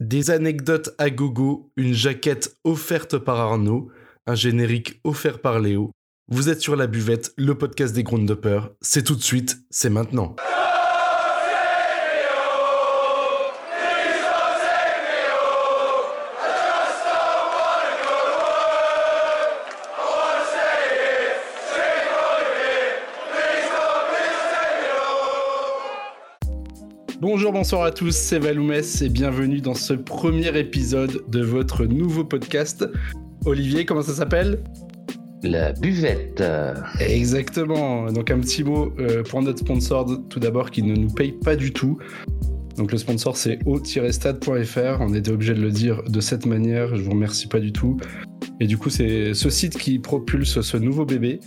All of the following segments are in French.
Des anecdotes à gogo, une jaquette offerte par Arnaud, un générique offert par Léo. Vous êtes sur la buvette, le podcast des Groundhoppers. C'est tout de suite, c'est maintenant. Bonjour, bonsoir à tous, c'est Valoumès et bienvenue dans ce premier épisode de votre nouveau podcast. Olivier, comment ça s'appelle? La buvette. Exactement, donc un petit mot euh, pour notre sponsor tout d'abord qui ne nous paye pas du tout. Donc le sponsor c'est o-stade.fr, on était obligé de le dire de cette manière, je vous remercie pas du tout. Et du coup c'est ce site qui propulse ce nouveau bébé.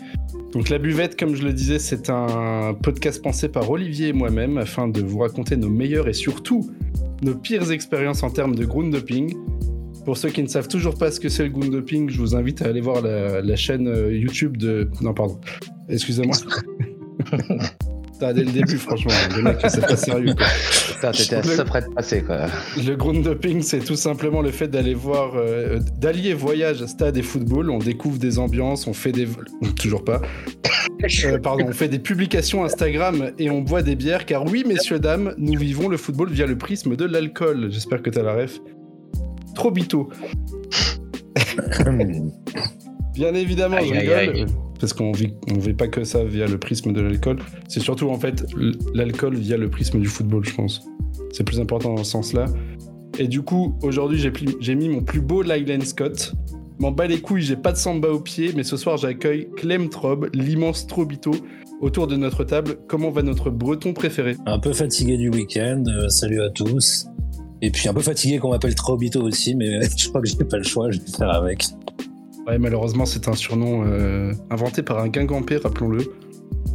Donc la buvette, comme je le disais, c'est un podcast pensé par Olivier et moi-même afin de vous raconter nos meilleures et surtout nos pires expériences en termes de ground Pour ceux qui ne savent toujours pas ce que c'est le ground je vous invite à aller voir la, la chaîne euh, YouTube de... Non, pardon. Excusez-moi. dès le début, franchement. Le mec, c'est pas sérieux. T'étais assez près de passer, quoi. Le ground doping, c'est tout simplement le fait d'aller voir, euh, d'allier voyage, stade et football. On découvre des ambiances, on fait des. Toujours pas. Euh, pardon, on fait des publications Instagram et on boit des bières, car oui, messieurs, dames, nous vivons le football via le prisme de l'alcool. J'espère que t'as la ref. Trop bito. Bien évidemment, je rigole parce qu'on vit, on vit pas que ça via le prisme de l'alcool. C'est surtout en fait l'alcool via le prisme du football, je pense. C'est plus important dans ce sens-là. Et du coup, aujourd'hui, j'ai, mis mon plus beau Lylan Scott. M'en bats les couilles, j'ai pas de samba au pied, mais ce soir j'accueille Clem Trob, l'immense Trobito, autour de notre table. Comment va notre breton préféré? Un peu fatigué du week-end, euh, salut à tous. Et puis un peu fatigué qu'on m'appelle Trobito aussi, mais je crois que j'ai pas le choix, je vais faire avec. Ouais, malheureusement, c'est un surnom euh, inventé par un guingampé, rappelons-le.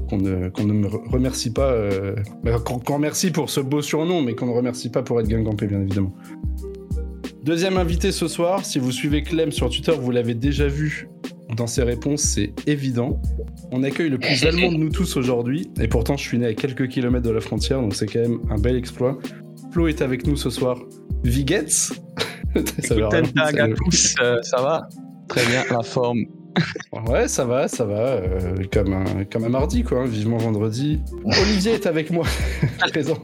Qu'on ne, ne, remercie pas. Euh, qu'on remercie pour ce beau surnom, mais qu'on ne remercie pas pour être guingampé, bien évidemment. Deuxième invité ce soir, si vous suivez Clem sur Twitter, vous l'avez déjà vu dans ses réponses, c'est évident. On accueille le plus allemand de nous tous aujourd'hui, et pourtant je suis né à quelques kilomètres de la frontière, donc c'est quand même un bel exploit. Flo est avec nous ce soir. Vigets ça, va, euh, ça va Très bien, la forme. Ouais, ça va, ça va. Euh, comme, un, comme un mardi, quoi. Hein, vivement vendredi. Olivier est avec moi, présent.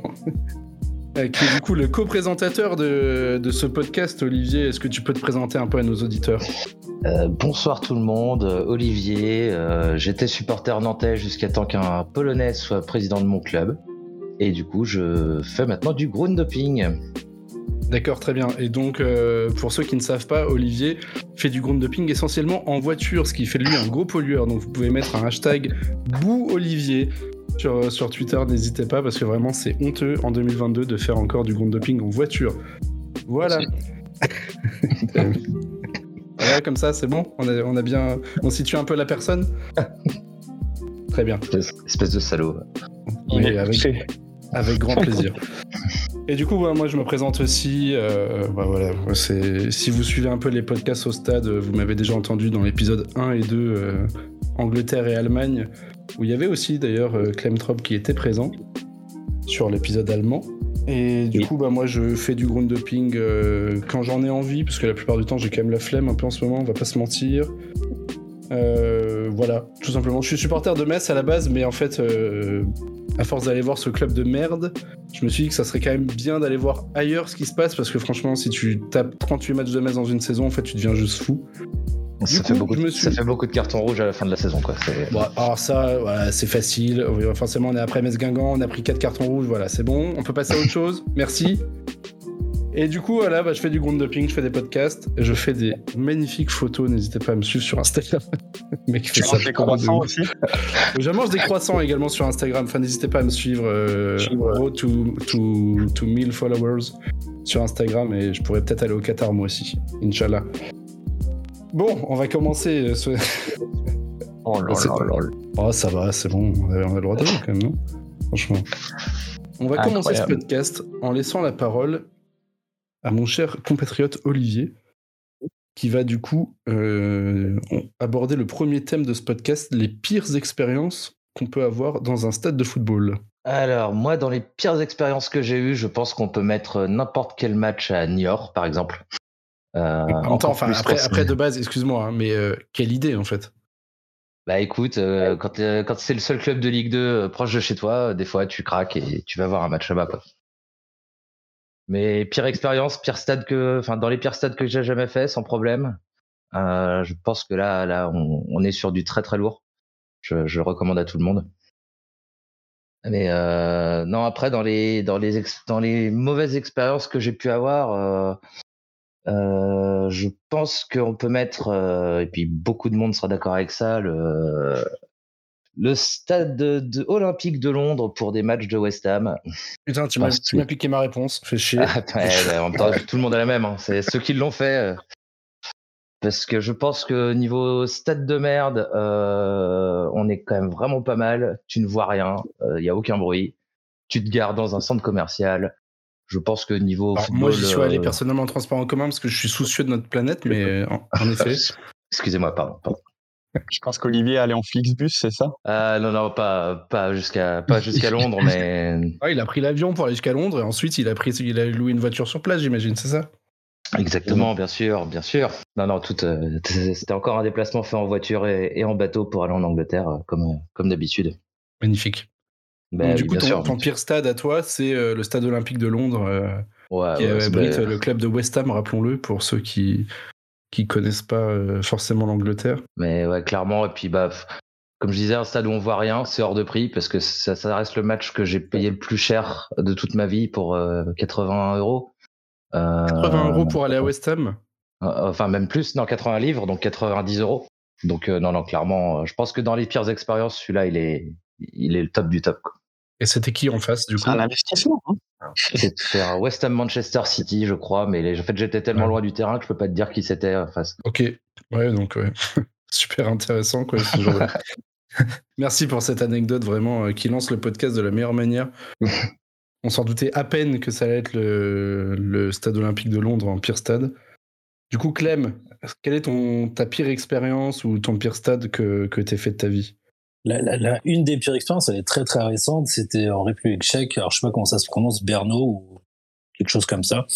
Euh, qui est du coup le co-présentateur de, de, ce podcast. Olivier, est-ce que tu peux te présenter un peu à nos auditeurs? Euh, Bonsoir tout le monde, Olivier. J'étais supporter nantais jusqu'à temps qu'un Polonais soit président de mon club. Et du coup, je fais maintenant du groundhopping. D'accord, très bien. Et donc, euh, pour ceux qui ne savent pas, Olivier fait du ground doping essentiellement en voiture, ce qui fait de lui un gros pollueur. Donc, vous pouvez mettre un hashtag BouOlivier sur, sur Twitter, n'hésitez pas, parce que vraiment, c'est honteux en 2022 de faire encore du ground doping en voiture. Voilà. voilà, comme ça, c'est bon on a, on a bien. On situe un peu la personne Très bien. Espèce de salaud. Oui, avec, avec grand plaisir. Et du coup, moi, je me présente aussi. Euh, bah, voilà, si vous suivez un peu les podcasts au stade, vous m'avez déjà entendu dans l'épisode 1 et 2, euh, Angleterre et Allemagne, où il y avait aussi d'ailleurs euh, Clem Trop qui était présent sur l'épisode allemand. Et du coup, bah, moi, je fais du ground doping quand j'en ai envie, parce que la plupart du temps, j'ai quand même la flemme un peu en ce moment, on va pas se mentir. voilà, tout simplement. Je suis supporter de Metz à la base, mais en fait, à force d'aller voir ce club de merde, je me suis dit que ça serait quand même bien d'aller voir ailleurs ce qui se passe parce que franchement, si tu tapes 38 matchs de Metz dans une saison, en fait, tu deviens juste fou. Ça, fait beaucoup de, ça, fait beaucoup de, cartons rouges à la fin de la saison. Quoi. alors ça, voilà, c'est facile. Forcément, on est après Metz-Guingamp, on a pris 4 cartons rouges, voilà, c'est bon. On peut passer à autre chose. Merci. Et du coup, voilà, bah, je fais du ground doping, je fais des podcasts, je fais des magnifiques photos. N'hésitez pas à me suivre sur Instagram. Mec, fait ça. des croissants aussi. je mange des croissants également sur Instagram. Enfin, n'hésitez pas à me suivre. Euh, to, to, to 1000 followers sur Instagram et je pourrais peut-être aller au Qatar moi aussi. Inch'Allah. Bon, on va commencer. Euh, ce... oh là là Oh, ça va, c'est bon. On a, le droit d'aller quand même, non? Franchement. On va commencer ce podcast en laissant la parole à mon cher compatriote Olivier, qui va du coup euh, aborder le premier thème de ce podcast, les pires expériences qu'on peut avoir dans un stade de football. Alors, moi, dans les pires expériences que j'ai eues, je pense qu'on peut mettre n'importe quel match à Niort, par exemple. Euh, en même temps, enfin, après, après, de base, excuse-moi, hein, mais euh, quelle idée en fait Bah écoute, quand, quand c'est le seul club de Ligue 2 proche de chez toi, des fois tu craques et tu vas voir un match là-bas. Quoi. Mais pire expérience, pire stade que, enfin, dans les pires stades que j'ai jamais fait, sans problème. je pense que là, là, on, est sur du très très lourd. Je, je le recommande à tout le monde. Mais euh, non, après, dans les, dans les, dans les mauvaises expériences que j'ai pu avoir, euh, euh, je pense qu'on peut mettre, euh, et puis beaucoup de monde sera d'accord avec ça, le, le stade de, olympique de Londres pour des matchs de West Ham. Putain, tu m'as piqué ma réponse, fais chier. Ah, ouais, en même temps, tout le monde a la même. Hein. C'est ceux qui l'ont fait. Euh, parce que je pense que niveau stade de merde, euh, on est quand même vraiment pas mal. Tu ne vois rien, il euh, n'y a aucun bruit. Tu te gares dans un centre commercial. Je pense que niveau moi, j'y suis allé euh, personnellement en transport en commun parce que je suis soucieux de notre planète, mais en, effet. Excusez-moi, pardon, Je pense qu'Olivier allait en Flixbus, c'est ça? Ah Non, non, pas, pas jusqu'à pas jusqu'à Londres, mais. Ah, il a pris l'avion pour aller jusqu'à Londres et ensuite il a pris, il a loué une voiture sur place, j'imagine, c'est ça? Exactement, bien sûr, bien sûr. Non, non, tout, euh, c'était encore un déplacement fait en voiture et, en bateau pour aller en Angleterre, euh, comme, euh, comme d'habitude. Magnifique. Ben du coup, ton, pire stade à toi, c'est le stade olympique de Londres, qui abrite le club de West Ham, rappelons-le, pour ceux qui qui connaissent pas forcément l'Angleterre. Mais ouais, clairement. Et puis, bah, comme je disais, un stade où on voit rien, c'est hors de prix parce que ça, ça reste le match que j'ai payé le plus cher de toute ma vie pour 80 euros. 80 euros pour aller à West Ham? euh, Enfin, même plus, non, 80 livres, donc 90 euros. Donc, euh, non, non, clairement, euh, je pense que dans les pires expériences, celui-là, il est, il est le top du top. Et c'était qui en face, du coup C'est un investissement. Hein c'était West Ham Manchester City, je crois, mais en fait, j'étais tellement loin du terrain que je peux pas te dire qui c'était en face. Ok, ouais, donc, ouais. super intéressant, quoi, Merci pour cette anecdote vraiment qui lance le podcast de la meilleure manière. On s'en doutait à peine que ça allait être le, stade olympique de Londres en pire stade. Du coup, Clem, quelle est ton, ta pire expérience ou ton pire stade que, que tu fait de ta vie? La, Une des pires expériences, elle est très très récente, c'était en République tchèque, alors je sais pas comment ça se prononce, Berno ou quelque chose comme ça.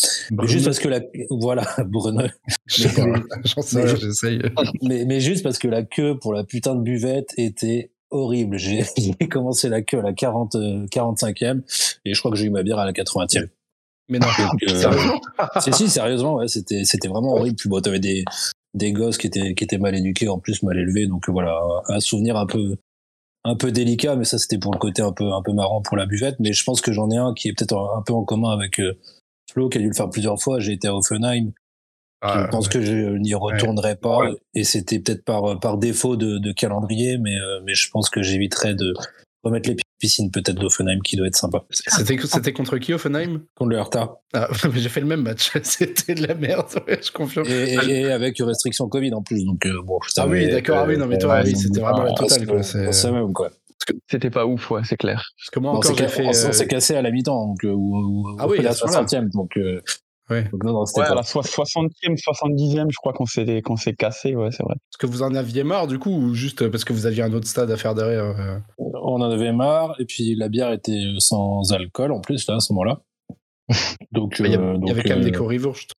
Juste parce que la... Voilà, Bruno. J'en sais, j'essaye. Mais, mais juste parce que la queue pour la putain de buvette était horrible. J'ai commencé la queue à la 40, 45e et je crois que j'ai eu ma bière à la 80e. Mais non, euh, sérieusement Si, si, sérieusement, ouais, c'était, c'était vraiment horrible. Puis bon, t'avais des, des gosses qui étaient, qui étaient mal éduqués, en plus mal élevés. Donc voilà, un souvenir un peu, un peu délicat, mais ça, c'était pour le côté un peu, un peu marrant pour la buvette. Mais je pense que j'en ai un qui est peut-être un, peu en commun avec euh, Flo, qui a dû le faire plusieurs fois. J'ai été à Offenheim ah, je pense que je n'y retournerai pas. Et c'était peut-être par par défaut de, de calendrier, mais euh, mais je pense que j'éviterai de remettre les piscines peut-être d'Offenheim qui doit être sympa. C'était c'était contre qui Offenheim? Contre le Hertha. Ah, j'ai fait le même match. c'était de la merde, je confirme. Et, et, avec restriction Covid en plus, donc euh, bon. Ah oui, d'accord. Ah oui, non mais toi, oui, c'était vraiment la totale quoi. C'est même quoi. C'était pas ouf, ouais, c'est clair. Parce que moi, encore, j'ai fait. On s'est cassé à la mi-temps, donc, ou, ah oui, à la 60e, donc, Ouais. à la 60e, 70e, je crois qu'on s'est, qu'on s'est cassé, ouais, c'est vrai. Est-ce que vous en aviez marre du coup, ou juste parce que vous aviez un autre stade à faire derrière euh? On en avait marre, et puis la bière était sans alcool en plus, là, à ce moment-là. Donc, il y, avait, euh, quand même des co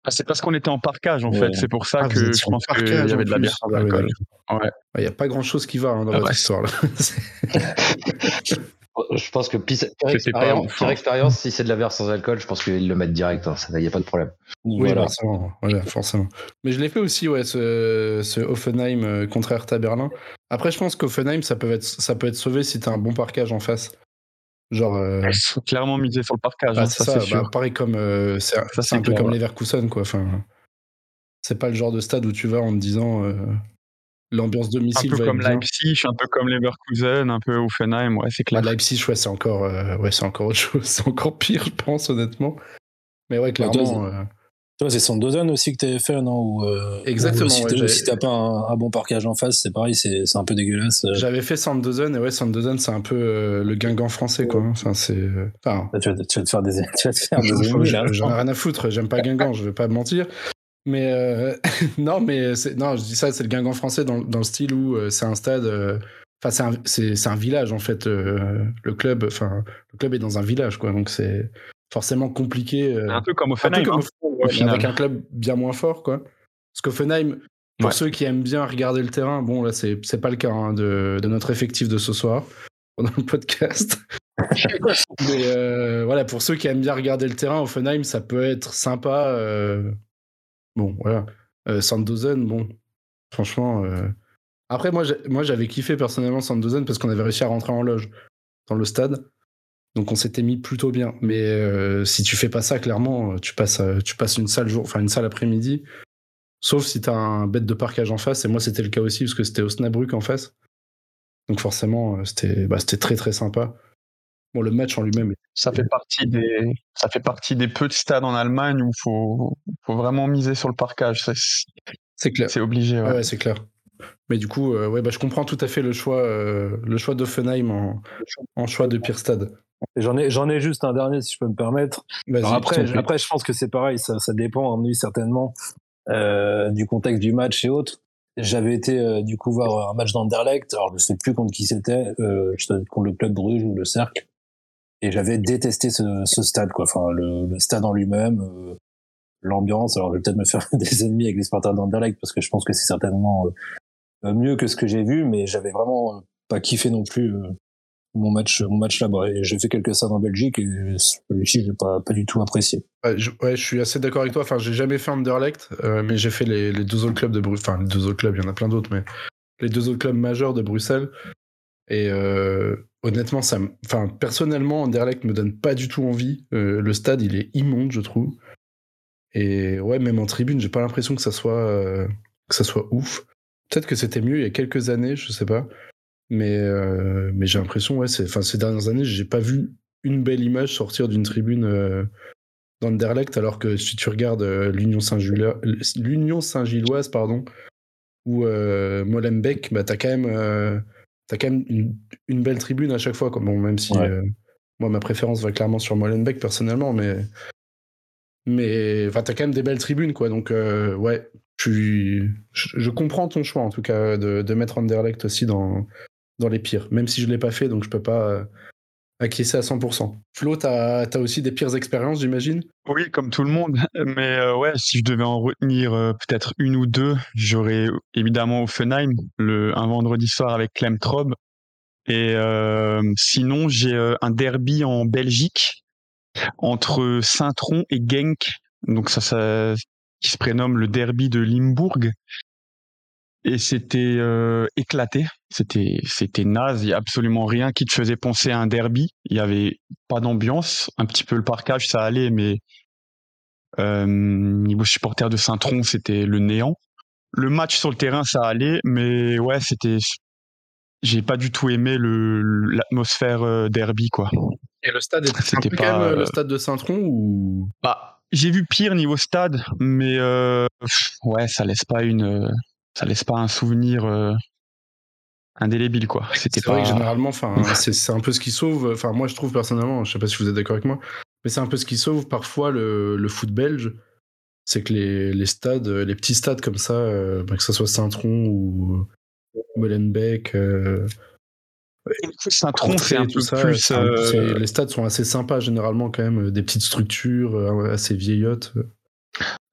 ah, c'est parce qu'on était en parcage en fait, c'est pour ça ah, que je pense qu'il y avait de la bière sans alcool. Il n'y a pas grand chose qui va hein, dans votre histoire là. Je pense que pire, expérience, hein. expérience, si c'est de la bière sans alcool, je pense qu'ils le mettent direct. Hein, il n'y a pas de problème. Oui, forcément, forcément. Mais je l'ai fait aussi, ouais, ce, ce Offenheim euh, contre Hertha Berlin. Après, je pense qu'Offenheim, ça peut être, ça peut être sauvé si tu as un bon parquage en face. Genre. Euh... Clairement miser sur le parquage. Bah, hein, ça, c'est bah, pareil comme. Euh, c'est un peu comme Leverkusen, quoi. Enfin, c'est pas le genre de stade où tu vas en te disant euh, l'ambiance domicile. Un peu comme Leipzig, un peu comme Leverkusen, un peu Offenheim, ouais, c'est clair. Ah, Leipzig, ouais, c'est encore, euh, ouais, c'est encore autre chose, c'est encore pire, je pense, honnêtement. Mais ouais, clairement. Euh, toi, c'est Sandozen aussi que t'avais fait, non euh, Exactement. si t'as pas un, bon parquage en face, c'est pareil, c'est un peu dégueulasse. J'avais fait Sandozen, et ouais, Sandozen, c'est un peu le Guingamp français, quoi. Enfin, c'est. Enfin, tu, vas, te faire des, tu vas te faire des J'en ai rien à foutre, j'aime pas Guingamp, je vais pas mentir. Mais euh, non, mais non, je dis ça, c'est le Guingamp français dans, dans, le style où euh, c'est un stade euh, Enfin, c'est un, village en fait. le club, enfin, le club est dans un village, quoi. Donc c'est forcément compliqué. un peu comme Offenheim, hein, avec un club bien moins fort, quoi. Parce qu'Offenheim, pour ceux qui aiment bien regarder le terrain, bon là c'est pas le cas hein, de, de, notre effectif de ce soir pendant le podcast. Mais euh, voilà, pour ceux qui aiment bien regarder le terrain, Offenheim, ça peut être sympa. Euh, bon, voilà. Euh, Sandozen, bon, franchement. Après, moi, j'avais kiffé personnellement Sandozen parce qu'on avait réussi à rentrer en loge dans le stade. Donc on s'était mis plutôt bien. Mais si tu fais pas ça, clairement, tu passes, tu passes une salle après-midi. Sauf si t'as un bête de parkage en face. Et moi, c'était le cas aussi parce que c'était au Snabruck en face. Donc forcément, c'était bah, très très sympa. Bon, le match en lui-même. Ça fait partie des, ça fait partie des peu de stades en Allemagne où il faut, faut vraiment miser sur le parkage. C'est clair. C'est obligé. Ouais, c'est clair. Mais du coup, euh, ouais, bah, je comprends tout à fait le choix, euh, le choix d'Offenheim en, en choix de pire stade. J'en ai, j'en ai juste un dernier si je peux me permettre. après, après, je pense que c'est pareil, ça, ça dépend, en certainement euh, du contexte du match et autres. J'avais été du coup voir un match d'Anderlecht, alors je sais plus contre qui c'était, euh, contre le club Bruges ou le Cercle et j'avais détesté ce, ce, stade quoi. Enfin le, le stade en lui-même euh, l'ambiance. Alors je vais peut-être me faire des ennemis avec les Spartans d'Anderlecht parce que je pense que c'est certainement euh, mieux que ce que j'ai vu mais j'avais vraiment euh, pas kiffé non plus mon match mon match là-bas. Et j'ai fait quelques stades en Belgique et celui-ci j'ai pas pas du tout apprécié. Ouais je, ouais, je suis assez d'accord avec toi. Enfin j'ai jamais fait Anderlecht mais j'ai fait les, les, deux autres clubs de Bruxelles enfin les deux autres clubs il y en a plein d'autres mais les deux autres clubs majeurs de Bruxelles et euh, honnêtement, ça, enfin personnellement, Anderlecht me donne pas du tout envie. Euh, le stade, il est immonde, je trouve. Et ouais, même en tribune, j'ai pas l'impression que ça soit euh, que ça soit ouf. Peut-être que c'était mieux il y a quelques années, je sais pas. Mais mais j'ai l'impression, ouais, enfin ces dernières années, j'ai pas vu une belle image sortir d'une tribune euh, d'Anderlecht, alors que si tu regardes l'Union Saint-Gilloise, Saint-Gilloise, pardon, ou Molenbeek, bah t'as quand même t'as quand même une, belle tribune à chaque fois. Bon, même si euh, moi, ma préférence va clairement sur Molenbeek personnellement, mais. Mais enfin, t'as quand même des belles tribunes, quoi. Donc, euh, ouais, je, je, comprends ton choix, en tout cas, de, de mettre Anderlecht aussi dans, dans les pires. Même si je l'ai pas fait, donc je peux pas acquiescer à 100%. Flo, t'as as aussi des pires expériences, j'imagine? Oui, comme tout le monde. Mais ouais, si je devais en retenir peut-être une ou deux, j'aurais évidemment Offenheim, le, un vendredi soir avec Clem Trob. Et sinon, j'ai un derby en Belgique entre Saint-Tron et Genk. Donc ça, ça, qui se prénomme le derby de Limbourg et c'était euh, éclaté. C'était c'était naze. Il y a absolument rien qui te faisait penser à un derby. Il y avait pas d'ambiance. Un petit peu le parcage, ça allait, mais euh, niveau supporter de Saint-Tron, c'était le néant. Le match sur le terrain, ça allait, mais ouais, c'était. J'ai pas du tout aimé le l'atmosphère euh, derby, quoi. Et le stade c'était pas le stade de Saint-Tron ou? Bah, j'ai vu pire niveau stade, mais ouais, ça laisse pas une ça laisse pas un souvenir euh, indélébile quoi. C'était pas vrai que généralement, enfin, c'est un peu ce qui sauve. Enfin, moi je trouve personnellement, je sais pas si vous êtes d'accord avec moi, mais c'est un peu ce qui sauve parfois le, le foot belge, c'est que les, les, stades, les petits stades comme ça, euh, bah, que ce soit Saint-Tron ou Molenbeek. Euh, Saint-Tron, c'est un peu plus. Les stades sont assez sympas généralement quand même, des petites structures assez vieillottes.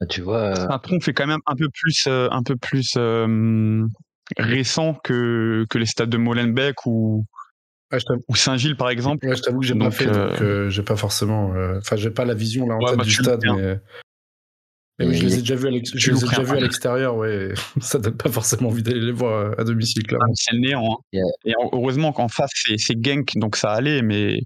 Bah, tu vois. Euh un tronc fait quand même un peu plus, euh, un peu plus récent que, que les stades de Molenbeek ou, ou Saint-Gilles par exemple. Ouais, je t'avoue que j'ai pas fait, donc euh j'ai pas forcément. Enfin, j'ai pas la vision là en tête bah, du stade, mais. Mais je les ai déjà vus à l'extérieur, ouais. Ça donne pas forcément envie d'aller les voir à domicile, ah, c'est le néant. Hein. Et heureusement qu'en face, c'est Genk, donc ça allait, mais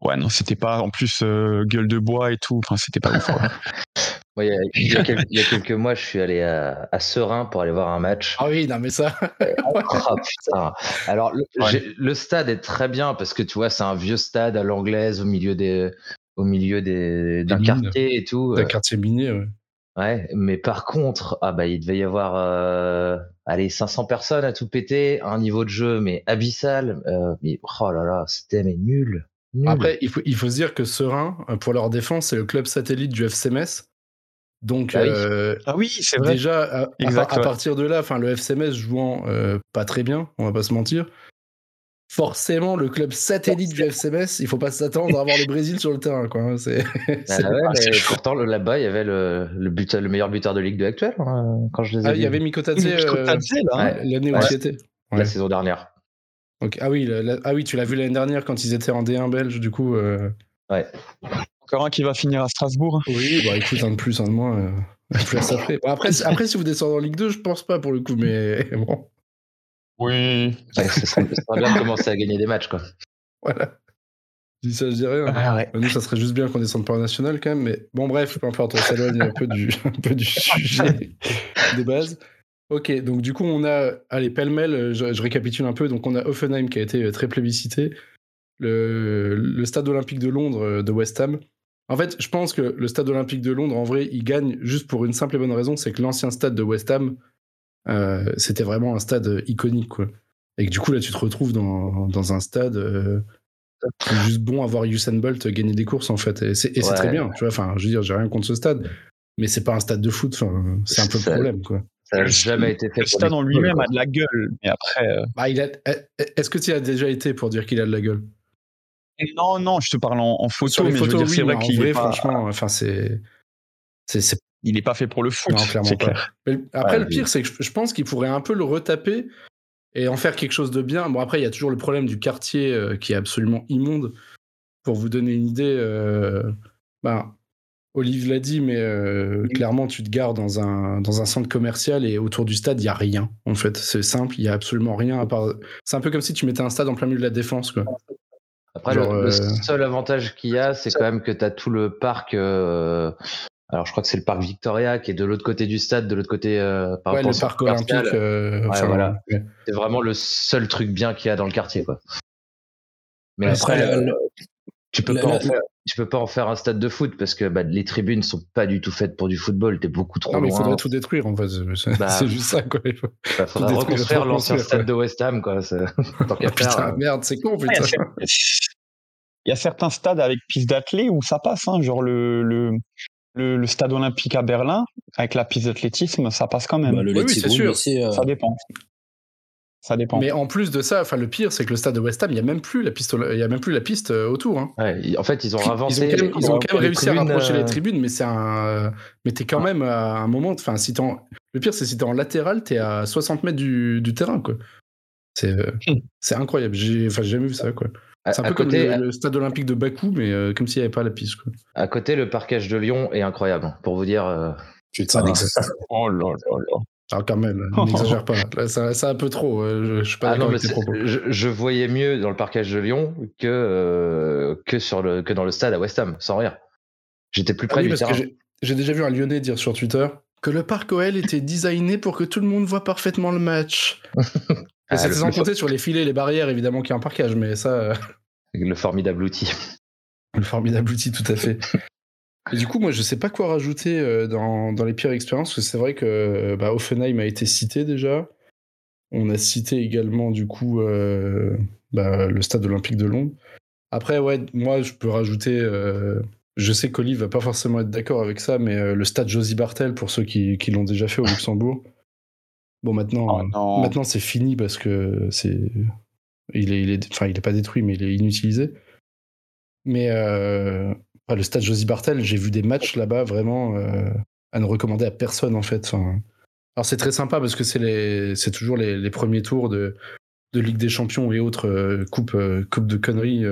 ouais, non, c'était pas en plus gueule de bois et tout. Enfin, c'était pas ouf. il, y a, quelques, mois, je suis allé à, à, Serein pour aller voir un match. Ah oui, non, mais ça. oh, putain. Alors, le, stade est très bien parce que tu vois, c'est un vieux stade à l'anglaise au milieu des, au milieu des, d'un quartier et tout. D'un quartier minier, ouais. Ouais, mais par contre, ah bah, il devait y avoir, euh, allez, 500 personnes à tout péter, un niveau de jeu, mais abyssal. Euh, mais, oh là là, c'était, mais nul. Après, il faut, il faut se dire que Serein, pour leur défense, c'est le club satellite du FC Metz. Donc, Bah oui. euh, Ah oui, c'est vrai. déjà, à, Exact, ouais. partir de là, enfin, le FCMS jouant euh, pas très bien, on va pas se mentir. Forcément, le club satellite du FCMS, il faut pas s'attendre à avoir le Brésil sur le terrain, quoi. hein, C'est, Ah ouais, pourtant le- là-bas il y avait le, le, but, le meilleur buteur de Ligue 2 actuel hein, quand je les ai Ah, il y avait Mikotadze euh, hein. Ouais. l'année où Ouais. étais. la Ouais. saison dernière. Ah oui, la- la- ah oui, tu l'as vu l'année dernière quand ils étaient en D1 belge, du coup. euh, Encore un qui va finir à Strasbourg. Oui, bah écoute, un de plus, un de moins. euh, place après. Bon, après, si- après, si vous descendez en Ligue 2, je pense pas pour le coup, mais bon, Oui. Ouais, ça, serait, bien de commencer à gagner des matchs quoi. voilà. Je dis ça, je dis rien. Ah ouais. Nous, ça serait juste bien qu'on descende pas en national quand même, mais bon, bref, peu importe, on s'éloigne un peu du, un peu du sujet de base. Ok, donc du coup, on a, allez, pêle-mêle, je, je récapitule un peu. Donc, on a Offenheim qui a été euh, très plébiscité, le, le stade olympique de Londres euh, de West Ham. En fait, je pense que le stade olympique de Londres, en vrai, il gagne juste pour une simple et bonne raison c'est que l'ancien stade de West Ham, euh, c'était vraiment un stade iconique, quoi. Et que du coup, là, tu te retrouves dans, dans un stade. euh, c'est juste bon à voir Usain Bolt gagner des courses en fait et c'est Ouais. très bien tu vois enfin je veux dire j'ai rien contre ce stade mais c'est pas un stade de foot enfin c'est un peu le problème quoi Ça n'a Le- jamais été fait Le pour stade en lui-même a de la gueule, mais après. euh, bah, il a est-ce que tu y as déjà été pour dire qu'il a de la gueule? Non, non, je te parle en, en photo, sur les mais je veux photos dire, oui c'est vrai qu'il est pas, franchement enfin c'est c'est il est pas fait pour le foot. non clairement c'est pas clair. Mais après Ouais, le pire c'est que je, pense qu'il pourrait un peu le retaper et en faire quelque chose de bien bon après il y a toujours le problème du quartier euh, qui est absolument immonde pour vous donner une idée euh, bah, Olive l'a dit, mais euh, clairement, tu te gares dans un, dans un centre commercial et autour du stade, il n'y a rien. En fait, c'est simple, il n'y a absolument rien à part. C'est un peu comme si tu mettais un stade en plein milieu de la défense. Quoi. Après, Genre, le, le euh, seul avantage qu'il y a, c'est quand même que tu as tout le parc. euh, alors, je crois que c'est le parc Victoria qui est de l'autre côté du stade, de l'autre côté euh, par Ouais, rapport le au parc olympique. euh, enfin, voilà. ouais. C'est vraiment le seul truc bien qu'il y a dans le quartier, quoi. Mais Après, euh, tu peux la- pas en la- faire. Tu peux pas en faire un stade de foot parce que bah, les tribunes sont pas du tout faites pour du football. T'es beaucoup trop Non, mais il faudrait tout détruire, en fait. C'est Bah, juste ça, quoi. Il faut- Bah, faudrait tout détruire, reconstruire l'ancien stade de West Ham, quoi. c'est- Tant qu'à Ah, putain, faire. euh, merde, c'est con, Ouais, il, y a putain. il y a certains stades avec piste d'athlée où ça passe, hein, genre le, le, le, le stade olympique à Berlin, avec la piste d'athlétisme, ça passe quand même. Bah, le Oui, c'est sûr. ici, euh, Ça dépend. Ça dépend. Mais en plus de ça, enfin, le pire, c'est que le stade de West Ham, il n'y a même plus la piste, il y a même plus la piste euh, autour. Hein. ouais, en fait, ils ont Ils ont avancé. quand même, ils ont quand même réussi à rapprocher les euh, tribunes, mais c'est un. Mais t'es quand même à un moment. Enfin, si t'es en- Le pire, c'est si t'es en latéral, t'es à 60 mètres du, du terrain, quoi. C'est euh, Hmm. c'est incroyable. J'ai enfin, j'ai jamais vu ça, quoi. à- C'est un à peu comme côté, le, le stade olympique de Bakou, mais euh, comme s'il n'y avait pas la piste, quoi. à côté, le parquage de Lyon est incroyable. Pour vous dire, euh, putain, Ah, Oh là là là. Alors, quand même, n'exagère pas. C'est un peu trop. euh, je, je suis pas Ah d'accord non, mais avec tes c'est- propos. je, je voyais mieux dans le parquage de Lyon que, euh, que, sur le, que dans le stade à West Ham, sans rire. J'étais plus Ah près oui, du parce terrain. j'ai- déjà vu un Lyonnais dire sur Twitter que le parc OL était designé pour que tout le monde voit parfaitement le match. Ah, C'était sans compter sur les filets et les barrières, évidemment, qu'il y a un parquage, mais ça. euh, le formidable outil. Le formidable outil, tout à fait. Et du coup, moi, je sais pas quoi rajouter euh, dans, dans les pires expériences, parce que c'est vrai que euh, bah, Offenheim a été cité déjà. On a cité également, du coup, euh, bah, le stade olympique de Londres. Après, ouais, moi, je peux rajouter. euh, je sais qu'Olive va pas forcément être d'accord avec ça, mais euh, le stade Josie Bartel, pour ceux qui, qui l'ont déjà fait au Luxembourg. Bon, maintenant, Oh non. maintenant c'est fini parce que c'est. Il est, il est, enfin, il est pas détruit, mais il est inutilisé. Mais le stade Josie Bartel, j'ai vu des matchs là-bas vraiment euh, à ne recommander à personne en fait. Alors c'est très sympa parce que c'est c'est toujours les, premiers tours de, Ligue des Champions et autres euh, coupes, euh, coupes de conneries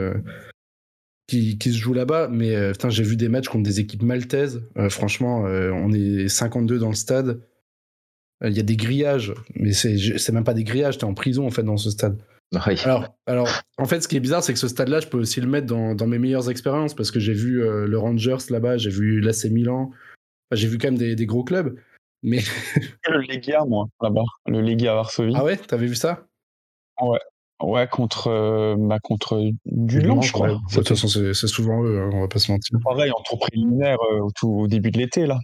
qui, se jouent là-bas. Mais putain, j'ai vu des matchs contre des équipes maltaises. Franchement, on est 52 dans le stade. Il y a des grillages, mais c'est même pas des grillages. T'es en prison en fait dans ce stade. Oui. Alors, alors, en fait, ce qui est bizarre, c'est que ce stade-là, je peux aussi le mettre dans, dans mes meilleures expériences parce que j'ai vu euh, le Rangers là-bas, j'ai vu l'AC Milan, Enfin, j'ai vu quand même des, des gros clubs. Mais Le Legia, moi, là-bas. Le Legia à Varsovie. ah ouais, t'avais vu ça? Ouais, contre, euh, bah, contre Dulan, je crois. Ouais, De toute façon, c'est c'est souvent eux, hein, on va pas se mentir. Pareil, en tour préliminaire euh, au, tout, au début de l'été, là.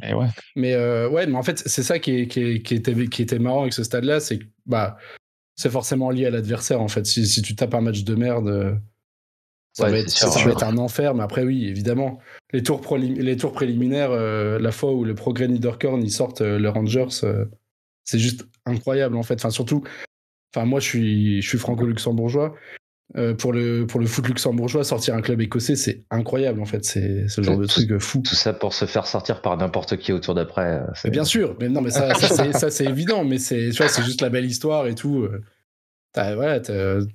Mais ouais. Mais euh, ouais, mais en fait, c'est ça qui, est- qui, est- qui était, qui était marrant avec ce stade-là, c'est que bah, c'est forcément lié à l'adversaire en fait. Si, si tu tapes un match de merde, euh, Ça, Ouais, va, être, c'est sûr, ça sûr. va être un enfer, mais après, oui, évidemment. Les tours, prélim- les tours préliminaires, euh, la fois où le Progrès Niederkorn, ils sortent euh, les Rangers, euh, c'est juste incroyable, en fait. Enfin, surtout, enfin, moi, je suis, je suis franco-luxembourgeois. Euh, pour, le, pour le foot luxembourgeois, sortir un club écossais, c'est incroyable, en fait. C'est le genre de truc fou. Tout ça pour se faire sortir par n'importe qui au tour d'après. euh, bien sûr, mais non, mais ça, ça, c'est- évident, mais c'est, tu vois, c'est juste la belle histoire et tout. euh. Voilà,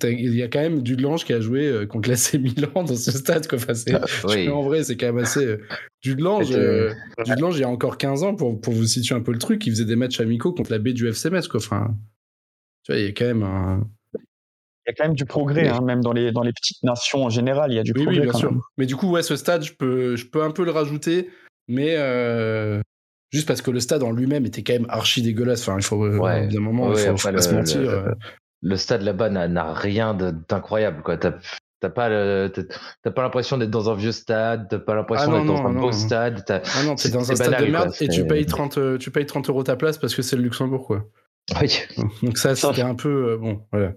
il y a quand même Dudelange qui a joué contre l'AC Milan dans ce stade, quoi. Enfin, Ah, oui. en vrai, c'est quand même assez. euh, Dudelange, il y a encore 15 ans, pour, pour vous situer un peu le truc, il faisait des matchs amicaux contre la B du FC Metz, quoi. Enfin, tu vois, il y a quand même un. Il y a quand même du progrès, hein, même dans les, dans les petites nations en général, il y a du Oui, progrès. oui, bien quand sûr. même. Mais du coup, ouais, ce stade, je peux, je peux un peu le rajouter, mais euh, juste parce que le stade en lui-même était quand même archi dégueulasse. Enfin, il faut, euh, Ouais. au bout d'un moment, Ouais, il faut, pas se le- mentir. le- euh. Le stade là-bas n'a n'a rien d'incroyable, quoi. T'as t'as pas, le- t'as- t'as pas l'impression d'être dans un vieux stade, t'as pas l'impression Ah non, d'être dans non, un non, beau non. stade. t'as- Ah non, t'es C'est- dans un stade de merde quoi, et tu payes, 30, euh, tu payes 30 euros ta place parce que c'est le Luxembourg, quoi. Oui. Donc ça, c'était un peu... euh, bon, voilà.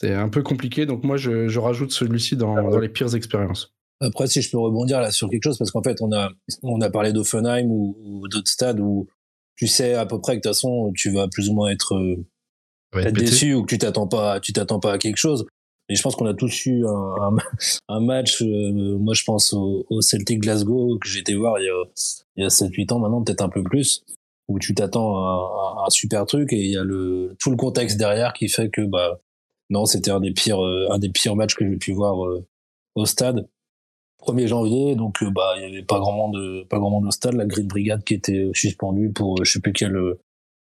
C'est un peu compliqué, donc moi, je, je rajoute celui-ci dans, dans les pires expériences. Après, si je peux rebondir là sur quelque chose, parce qu'en fait, on a, on a parlé d'Offenheim ou, ou d'autres stades où tu sais à peu près que de toute façon, tu vas plus ou moins être, euh, être déçu ou que tu t'attends pas, tu t'attends pas à quelque chose. Et je pense qu'on a tous eu un, un, un match, euh, moi je pense au, au Celtic Glasgow que j'ai été voir il y a, il y a 7-8 ans maintenant, peut-être un peu plus, où tu t'attends à, à un super truc et il y a le, tout le contexte derrière qui fait que bah non, c'était un des pires, euh, un des pires matchs que j'ai pu voir euh, au stade. 1er janvier, donc euh, bah il y avait pas grand monde, pas grand monde au stade, la Green Brigade qui était suspendue pour je sais plus quelle,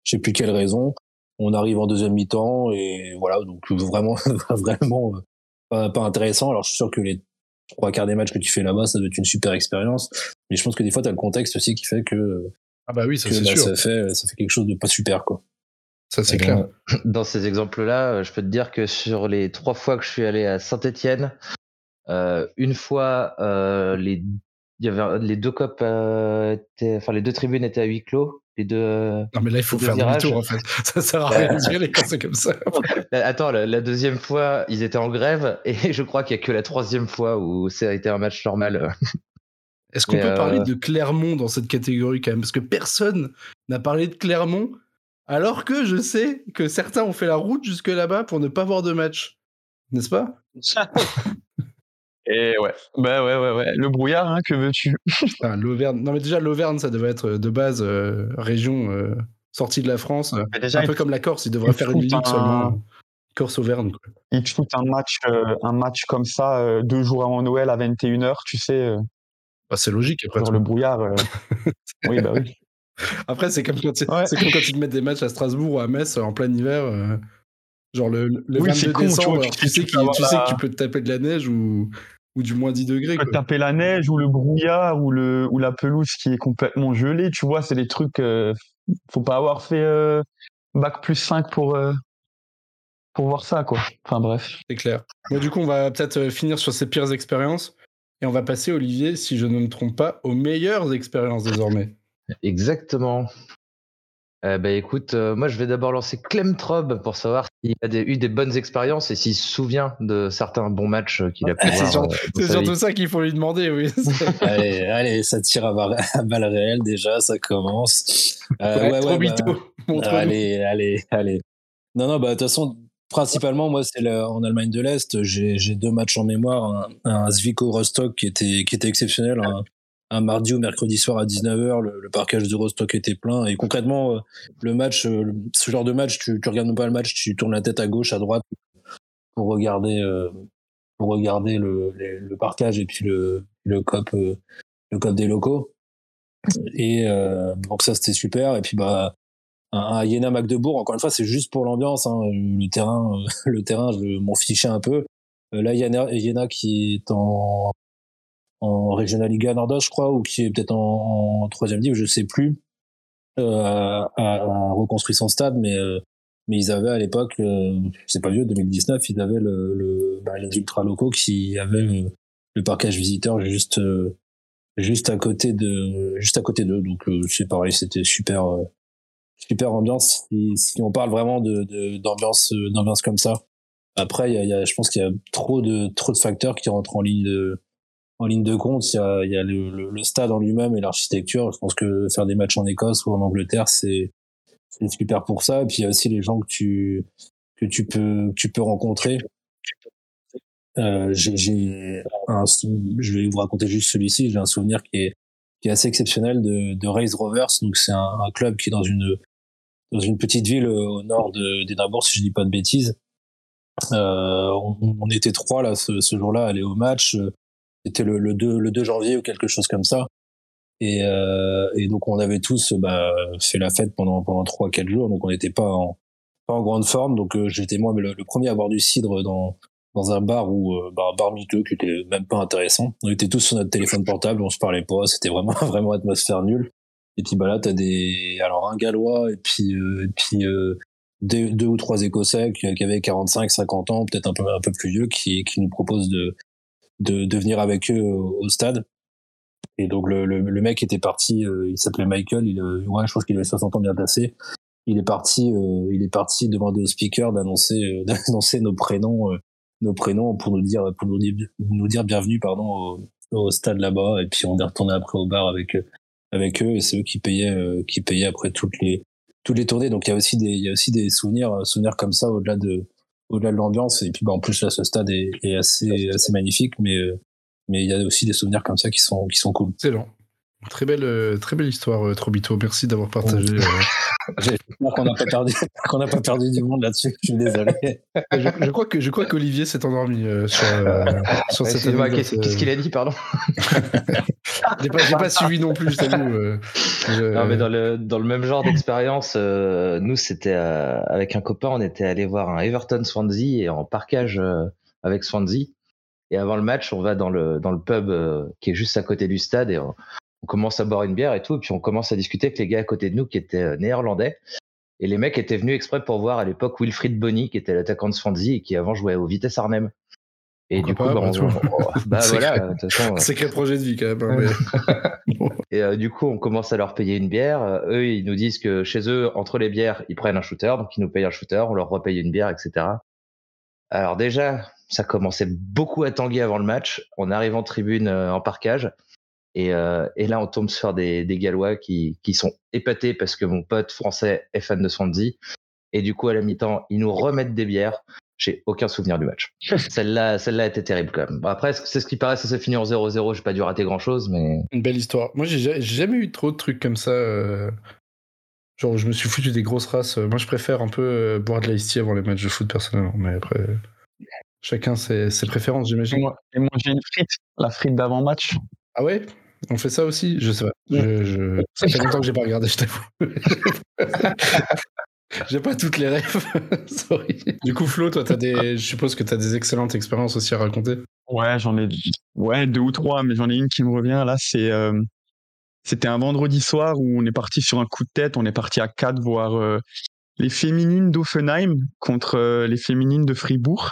je sais plus quelle raison. On arrive en deuxième mi-temps et voilà, donc vraiment, vraiment euh, pas, pas intéressant. Alors je suis sûr que les trois quarts des matchs que tu fais là-bas, ça doit être une super expérience. Mais je pense que des fois, tu as le contexte aussi qui fait que, Ah bah oui, ça que, bah, sûr. ça, fait, ça fait quelque chose de pas super. quoi. Ça c'est clair. Dans ces exemples-là, euh, je peux te dire que sur les trois fois que je suis allé à Saint-Étienne, euh, une fois, euh, les, il y avait les deux copes, euh, étaient, enfin les deux tribunes étaient à huis clos. Les deux. Non mais là, il faut faire demi-tour, en fait. Ça sert à rien d'y aller quand c'est comme ça. Attends, la, la deuxième fois, ils étaient en grève et je crois qu'il y a que la troisième fois où ça a été un match normal. Est-ce qu'on peut parler de Clermont dans cette catégorie quand même? Parce que personne n'a parlé de Clermont, alors que je sais que certains ont fait la route jusque là-bas pour ne pas voir de match. N'est-ce pas? Et ouais, bah ouais, ouais, ouais. Le brouillard, hein, que veux-tu? Enfin, L'Auvergne. Non mais déjà, l'Auvergne, ça devait être de base euh, région euh, sortie de la France. Déjà, un peu comme la Corse, ils devraient il faire une ligue un- seulement. Corse-Auvergne. il te un match, euh, un match comme ça, euh, deux jours avant Noël à 21h, tu sais, euh, Bah, c'est logique après. sur le brouillard. euh. oui, bah oui. Après, c'est comme, quand tu- Ouais. c'est comme quand ils te mettent des matchs à Strasbourg ou à Metz en plein hiver. euh, genre le, le Oui, 22 c'est con, tu vois, décembre, tu sais tu sais tu sais que tu peux te taper de la neige ou, ou du moins 10 degrés. Tu peux quoi. taper la neige ou le brouillard ou, le, ou la pelouse qui est complètement gelée, tu vois, c'est des trucs. euh, faut pas avoir fait euh, bac plus 5 pour, euh, pour voir ça, quoi. Enfin bref. C'est clair. Bon, du coup, on va peut-être euh, finir sur ces pires expériences. Et on va passer, Olivier, si je ne me trompe pas, aux meilleures expériences désormais. Exactement. Euh, bah écoute, euh, moi je vais d'abord lancer Clem Trob pour savoir s'il a des- eu des bonnes expériences et s'il se souvient de certains bons matchs euh, qu'il a pu C'est sur- euh, surtout ça qu'il faut lui demander, oui. allez, allez, ça tire à balle, à balle réelle déjà, ça commence. Euh, Ouais, ouais, trop ouais, bah. Allez, allez, allez. Non, non, bah, de toute façon, principalement, moi, c'est le- en Allemagne de l'Est. J'ai j'ai deux matchs en mémoire. Un, un Zwickau Rostock qui était, qui était exceptionnel. Un, un mardi ou mercredi soir à 19h, le, le parcage de Rostock était plein. Et concrètement, euh, le match, euh, ce genre de match, tu, tu regardes pas le match, tu tournes la tête à gauche, à droite pour regarder, euh, pour regarder le, le parquage et puis le, le cop, le cop des locaux. Et donc ça, c'était super. Et puis, bah, un, Iéna Magdebourg, encore une fois, c'est juste pour l'ambiance. Hein. Le terrain, le terrain, je m'en fichais un peu. Là, Iéna qui est en, en Regional Liga je crois, ou qui est peut-être en, troisième div, je sais plus, euh, a, a reconstruit son stade, mais euh, mais ils avaient à l'époque, euh, c'est pas vieux, 2019, ils avaient le, le bah, les ultra locaux qui avaient le, le parquage visiteur juste euh, juste à côté de juste à côté d'eux. Donc euh, c'est pareil, c'était super euh, super ambiance. Si, si on parle vraiment de d'ambiance d'ambiance comme ça, Après, il y a, je pense qu'il y a trop de trop de facteurs qui rentrent en ligne de en ligne de compte. Il y a, le, stade en lui-même et l'architecture. Je pense que faire des matchs en Écosse ou en Angleterre, c'est super pour ça. Et puis il y a aussi les gens que tu peux rencontrer. Euh, je vais vous raconter juste celui-ci. J'ai un souvenir qui est assez exceptionnel de, de Race Rovers. Donc c'est un, club qui est dans une petite ville au nord d'Édimbourg, si je dis pas de bêtises. Euh, on, on, était trois là ce, ce jour-là, aller au match. C'était le, le, 2, le 2 janvier ou quelque chose comme ça. Et, euh, et donc on avait tous bah, fait la fête pendant pendant trois quatre jours, donc on n'était pas en pas en grande forme. Donc euh, j'étais moi le, le, premier à boire du cidre dans dans un bar où euh, bah, un bar miteux qui était même pas intéressant. On était tous sur notre téléphone portable, on se parlait pas, c'était vraiment vraiment atmosphère nulle. Et puis bah là t'as des alors un gallois et puis euh, et puis euh, deux, deux, ou trois écossais qui, qui avaient 45 50 ans, peut-être un peu un peu plus vieux qui qui nous proposent de de, de venir avec eux au, stade. Et donc le, le, le mec était parti, euh, il s'appelait Michael, il, euh, ouais, je pense qu'il avait 60 ans bien passé. Il est parti, euh, il est parti demander au speaker d'annoncer, d'annoncer nos prénoms, nos prénoms pour nous dire, pour nous dire, nous dire bienvenue, pardon, au, au stade là-bas. Et puis on est retourné après au bar avec avec eux et c'est eux qui payaient, qui payaient après toutes les toutes les tournées. Donc il y a aussi des, il y a aussi des souvenirs, souvenirs comme ça au-delà de au-delà de l'ambiance. Et puis, bah, en plus, là, ce stade est, est assez, assez magnifique, mais, euh, mais il y a aussi des souvenirs comme ça qui sont, qui sont cool. Excellent. Très belle, euh, très belle histoire, euh, Trobito. Merci d'avoir partagé. J'espère qu'on n'a pas perdu, qu'on n'a pas perdu du monde là-dessus. Je suis désolé. je, je, crois que, je crois qu'Olivier s'est endormi euh, sur, euh, sur cette Qu'est-ce qu qu'il a dit, pardon J'ai pas, pas, suivi non plus, je t'avoue. Je... Non, mais dans le, dans le même genre d'expérience, nous, c'était avec un copain, on était allé voir un Everton Swansea et en parkage avec Swansea. Et avant le match, on va dans le, dans le pub qui est juste à côté du stade et on, on commence à boire une bière et tout, et puis on commence à discuter avec les gars à côté de nous qui étaient euh, néerlandais. Et les mecs étaient venus exprès pour voir à l'époque Wilfried Bonny, qui était l'attaquant de Swansea et qui avant jouait au Vitesse Arnhem. Et du coup, bah, on, bah voilà, c'est quel projet de vie quand même. Hein, et euh, du coup, on commence à leur payer une bière. Euh, eux, ils nous disent que chez eux, entre les bières, ils prennent un shooter, donc ils nous payent un shooter, on leur repaye une bière, etc. Alors déjà, ça commençait beaucoup à tanguer avant le match. On arrive en tribune en parkage. Et, euh, et, là, on tombe sur des, des Gallois qui, qui, sont épatés parce que mon pote français est fan de Swansea. Et du coup, à la mi-temps, ils nous remettent des bières. J'ai aucun souvenir du match. celle-là, celle-là était terrible quand même. Bon, après, c'est ce qui paraît, ça s'est fini en 0-0. J'ai pas dû rater grand-chose, mais. Une belle histoire. Moi, j'ai jamais eu trop de trucs comme ça. Euh... Genre, je me suis foutu des grosses races. Moi, je préfère un peu euh, boire de l'ice avant les matchs de foot personnellement. Mais après, chacun ses, ses préférences, j'imagine. Et moi, j'ai une frite, la frite d'avant-match. Ah ouais? On fait ça aussi? Je sais pas. Je, je... Ça fait longtemps que j'ai pas regardé, je t'avoue. j'ai pas toutes les rêves. Sorry. Du coup, Flo, toi, as des... je suppose que tu as des excellentes expériences aussi à raconter. Ouais, j'en ai ouais, deux ou trois, mais j'en ai une qui me revient. Là, c'est. Euh... C'était un vendredi soir où on est parti sur un coup de tête. On est parti à quatre voir euh, les féminines d'Offenheim contre euh, les féminines de Fribourg.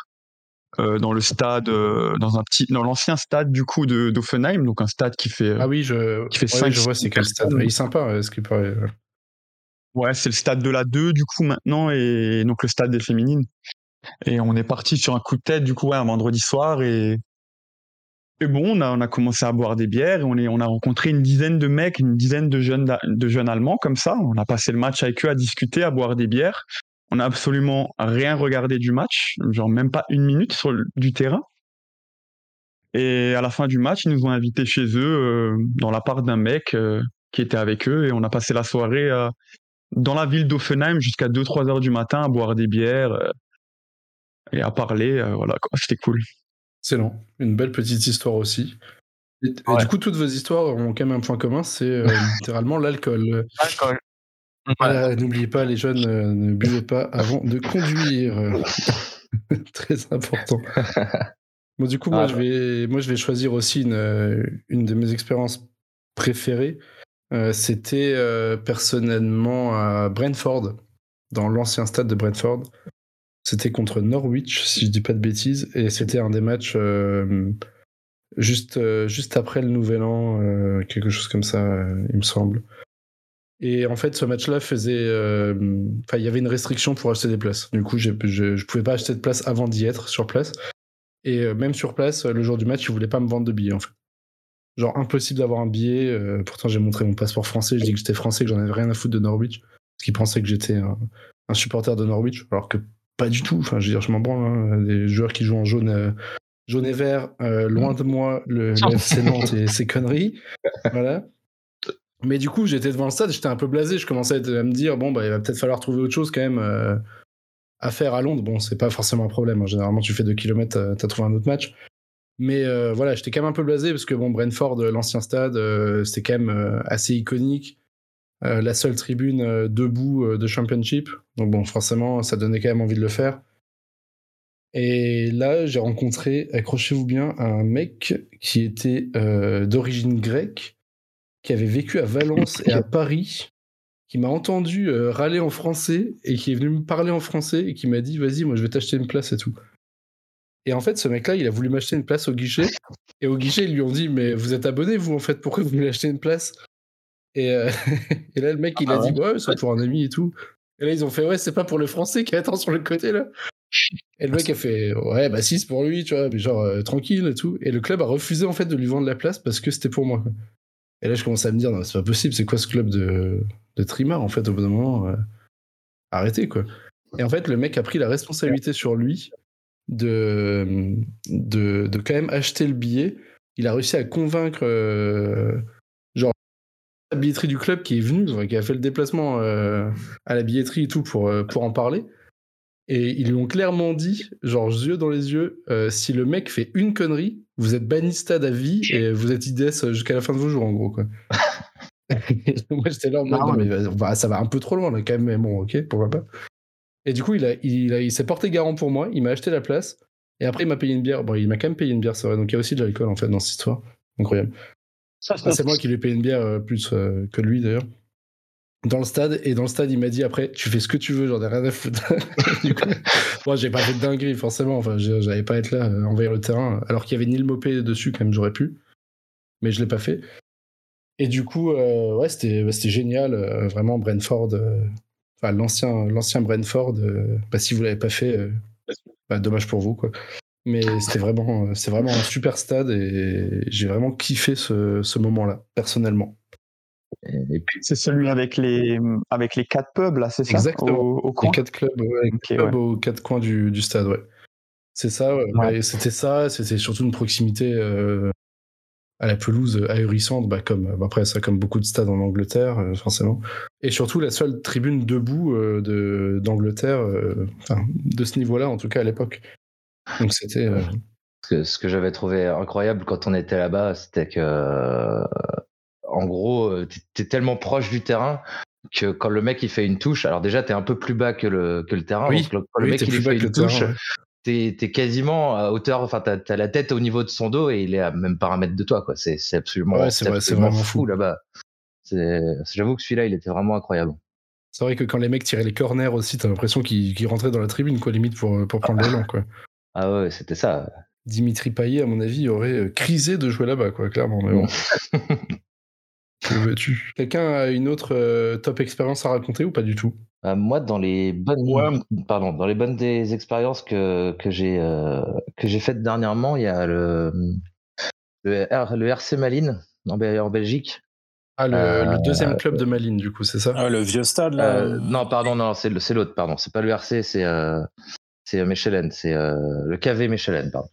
Euh, dans le stade, euh, dans un petit, dans l'ancien stade du coup de d'Offenheim, donc un stade qui fait. ah oui, je. Qui fait ouais, je vois c'est quel stade. Il est sympa, ce qui paraît. Ouais, c'est le stade de la 2 du coup maintenant et donc le stade des féminines. Et on est parti sur un coup de tête du coup ouais, un vendredi soir et et bon, on a, on a commencé à boire des bières et on, est, on a rencontré une dizaine de mecs, une dizaine de jeunes, de jeunes Allemands comme ça. On a passé le match avec eux à discuter, à boire des bières. On n'a absolument rien regardé du match, genre même pas une minute sur le, du terrain. Et à la fin du match, ils nous ont invités chez eux, euh, dans l'appart d'un mec euh, qui était avec eux, et on a passé la soirée euh, dans la ville d'Offenheim jusqu'à 2-3 heures du matin à boire des bières euh, et à parler. voilà, c'était cool. Excellent. Une belle petite histoire aussi. Et, ouais. et, du coup, toutes vos histoires ont quand même un point commun, c'est littéralement l'alcool. L'alcool. Voilà, N'oubliez pas, les jeunes, euh, ne buvez pas avant de conduire. Très important. Bon, du coup, moi, ah, je vais, moi, je vais choisir aussi une, euh, une de mes expériences préférées. Euh, C'était euh, personnellement à Brentford, dans l'ancien stade de Brentford. C'était contre Norwich, si je dis pas de bêtises, et c'était un des matchs juste, juste après le Nouvel An, quelque chose comme ça, il me semble. Et en fait, ce match-là faisait. euh, Enfin, il y avait une restriction pour acheter des places. Du coup, je je pouvais pas acheter de place avant d'y être sur place. Et euh, même sur place, le jour du match, ils voulaient pas me vendre de billets, en fait. Genre, impossible d'avoir un billet. euh, pourtant, j'ai montré mon passeport français. Je dis que j'étais français, que j'en avais rien à foutre de Norwich. Parce qu'ils pensaient que j'étais un, un supporter de Norwich. Alors que pas du tout. Enfin, je veux dire, je m'en branle. hein. Des joueurs qui jouent en jaune, euh, jaune et vert, euh, loin de moi, le, le FC Nantes et ses conneries. Voilà. Mais du coup, j'étais devant le stade, j'étais un peu blasé. Je commençais à me dire, bon, bah, il va peut-être falloir trouver autre chose quand même euh, à faire à Londres. Bon, c'est pas forcément un problème. hein. Généralement, tu fais 2 km, t'as t'as trouvé un autre match. Mais euh, voilà, j'étais quand même un peu blasé parce que bon, Brentford, euh, l'ancien stade, euh, c'était quand même euh, assez iconique. Euh, la seule tribune euh, debout euh, de Championship. Donc bon, forcément, ça donnait quand même envie de le faire. Et là, j'ai rencontré, accrochez-vous bien, un mec qui était euh, d'origine grecque, qui avait vécu à Valence et à Paris, qui m'a entendu euh, râler en français et qui est venu me parler en français et qui m'a dit vas-y, moi je vais t'acheter une place et tout. Et en fait, ce mec-là, il a voulu m'acheter une place au guichet. Et au guichet, ils lui ont dit mais vous êtes abonné vous en fait, pourquoi vous voulez acheter une place? Et, euh, et là, le mec, il a Ah dit ouais, c'est pour un ami et tout. Et là, ils ont fait ouais, c'est pas pour le français qui attend sur le côté là. Et le mec a fait ouais, bah si, c'est pour lui, tu vois, mais genre euh, tranquille et tout. Et le club a refusé en fait de lui vendre la place parce que c'était pour moi. Et là, je commence à me dire non, c'est pas possible, c'est quoi ce club de, de trimar en fait au bout d'un moment euh, Arrêtez quoi. Et en fait, le mec a pris la responsabilité sur lui de, de, quand même acheter le billet. Il a réussi à convaincre euh, genre la billetterie du club qui est venu, enfin, qui a fait le déplacement euh, à la billetterie et tout pour, pour en parler. Et ils lui ont clairement dit, genre yeux dans les yeux, euh, si le mec fait une connerie, vous êtes banni de stade à vie et vous êtes IDS jusqu'à la fin de vos jours, en gros. Quoi. Moi, j'étais là en mode, Ah non, mais va- ça va un peu trop loin, là, quand même, mais bon, ok, pourquoi pas. Et du coup, il, a, il, a- il s'est porté garant pour moi, il m'a acheté la place, et après, il m'a payé une bière. Bon, il m'a quand même payé une bière, c'est vrai, donc il y a aussi de l'alcool, en fait, dans cette histoire. Incroyable. Ah, c'est moi qui lui ai payé une bière euh, plus euh, que lui d'ailleurs. Dans le stade, et dans le stade, il m'a dit après, tu fais ce que tu veux, j'en ai rien à foutre. du coup, moi, j'ai pas fait de dinguerie, forcément. Enfin, j'allais pas être là, euh, envahir le terrain, alors qu'il y avait Neil Mopé dessus, quand même, j'aurais pu. Mais je l'ai pas fait. Et du coup, euh, ouais, c'était bah, c'était génial, euh, vraiment, Brentford. l'ancien l'ancien Brentford, bah, si vous l'avez pas fait, bah, dommage pour vous, quoi. Mais c'était vraiment, c'est vraiment un super stade et j'ai vraiment kiffé ce, ce moment-là, personnellement. Et, puis, C'est celui avec les, avec les quatre pubs, là, c'est ça? Exactement. Au, au Les coin? quatre clubs, ouais, les quatre clubs ouais. aux quatre coins du, du stade, ouais. C'est ça, ouais. C'était ça, c'était surtout une proximité euh, à la pelouse ahurissante, bah, comme bah, après ça, comme beaucoup de stades en Angleterre, euh, forcément. Et surtout la seule tribune debout euh, de d'Angleterre, euh, enfin de ce niveau-là en tout cas à l'époque. Donc c'était euh, ce que, ce que j'avais trouvé incroyable quand on était là-bas, c'était que, euh, en gros, euh, t'es- t'es tellement proche du terrain que quand le mec il fait une touche, alors déjà t'es un peu plus bas que le, que le terrain, Oui. donc le- le mec il fait le une touche, t'es t'es quasiment à hauteur, enfin t'as as la tête au niveau de son dos et il est à même pas un mètre de toi, quoi. C'est absolument, Ouais, c'est vrai, vraiment fou fou. là-bas. J'avoue que celui-là il était vraiment incroyable. C'est vrai que quand les mecs tiraient les corners aussi, t'as l'impression qu'ils qu'ils rentraient dans la tribune, quoi, limite pour, pour prendre l'élan, quoi. Ah ouais, c'était ça. Dimitri Payet, à mon avis, aurait euh, crisé de jouer là-bas, quoi, clairement. Mais bon, que veux-tu? Quelqu'un a une autre euh, top expérience à raconter ou pas du tout? Euh, moi, dans les bonnes, Ouais. pardon, dans les bonnes des expériences que que j'ai euh, que j'ai faites dernièrement, il y a le le, R- le RC Malines en, Bel- en Belgique. Ah, le, Euh, le deuxième club de Malines, du coup, c'est ça? Ah, le vieux stade, là. Euh, non, pardon, non, c'est le- c'est l'autre, pardon. C'est pas le RC, c'est euh, c'est Mechelen, c'est euh, le KV Mechelen, pardon.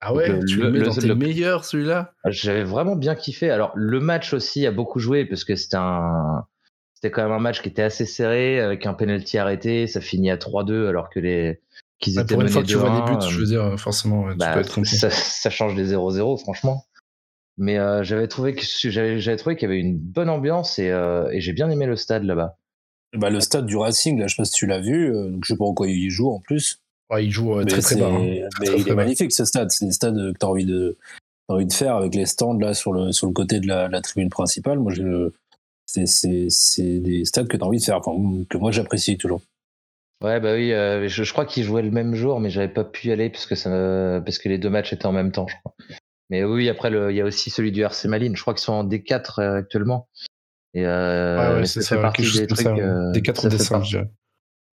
Ah ouais, le- tu le- le, mets le- dans tes le- meilleurs, celui-là? J'avais vraiment bien kiffé. Alors le match aussi a beaucoup joué parce que c'était un c'était quand même un match qui était assez serré avec un penalty arrêté. Ça finit à 3-2 alors que les qu'ils Ouais, étaient Pour une fois que tu vois les 2-1, buts, euh, je veux dire, forcément, ouais, tu bah, peux être content. ça, ça change des 0-0, franchement. Mais euh, j'avais trouvé que j'avais j'avais trouvé qu'il y avait une bonne ambiance et, euh, et j'ai bien aimé le stade là-bas. Bah, le stade du Racing, là, je sais pas si tu l'as vu. euh, donc je sais pas en quoi il joue en plus. Ouais, il joue euh, très très c'est- bas. hein. Mais Très, il très est bas. magnifique ce stade. C'est des stades que tu as envie de, envie de faire avec les stands là sur le, sur le côté de la, la tribune principale. Moi, je, c'est, c'est, c'est des stades que tu as envie de faire, enfin, que moi j'apprécie toujours. Ouais, bah oui, euh, je, je crois qu'ils jouaient le même jour, mais j'avais pas pu y aller parce que, ça, me- parce que les deux matchs étaient en même temps, je crois. Mais oui, après, le- il y a aussi celui du RC Malines. Je crois qu'ils sont en D4 euh, actuellement. Et euh, ça, fait partie des trucs. des 4 décembre, je dirais.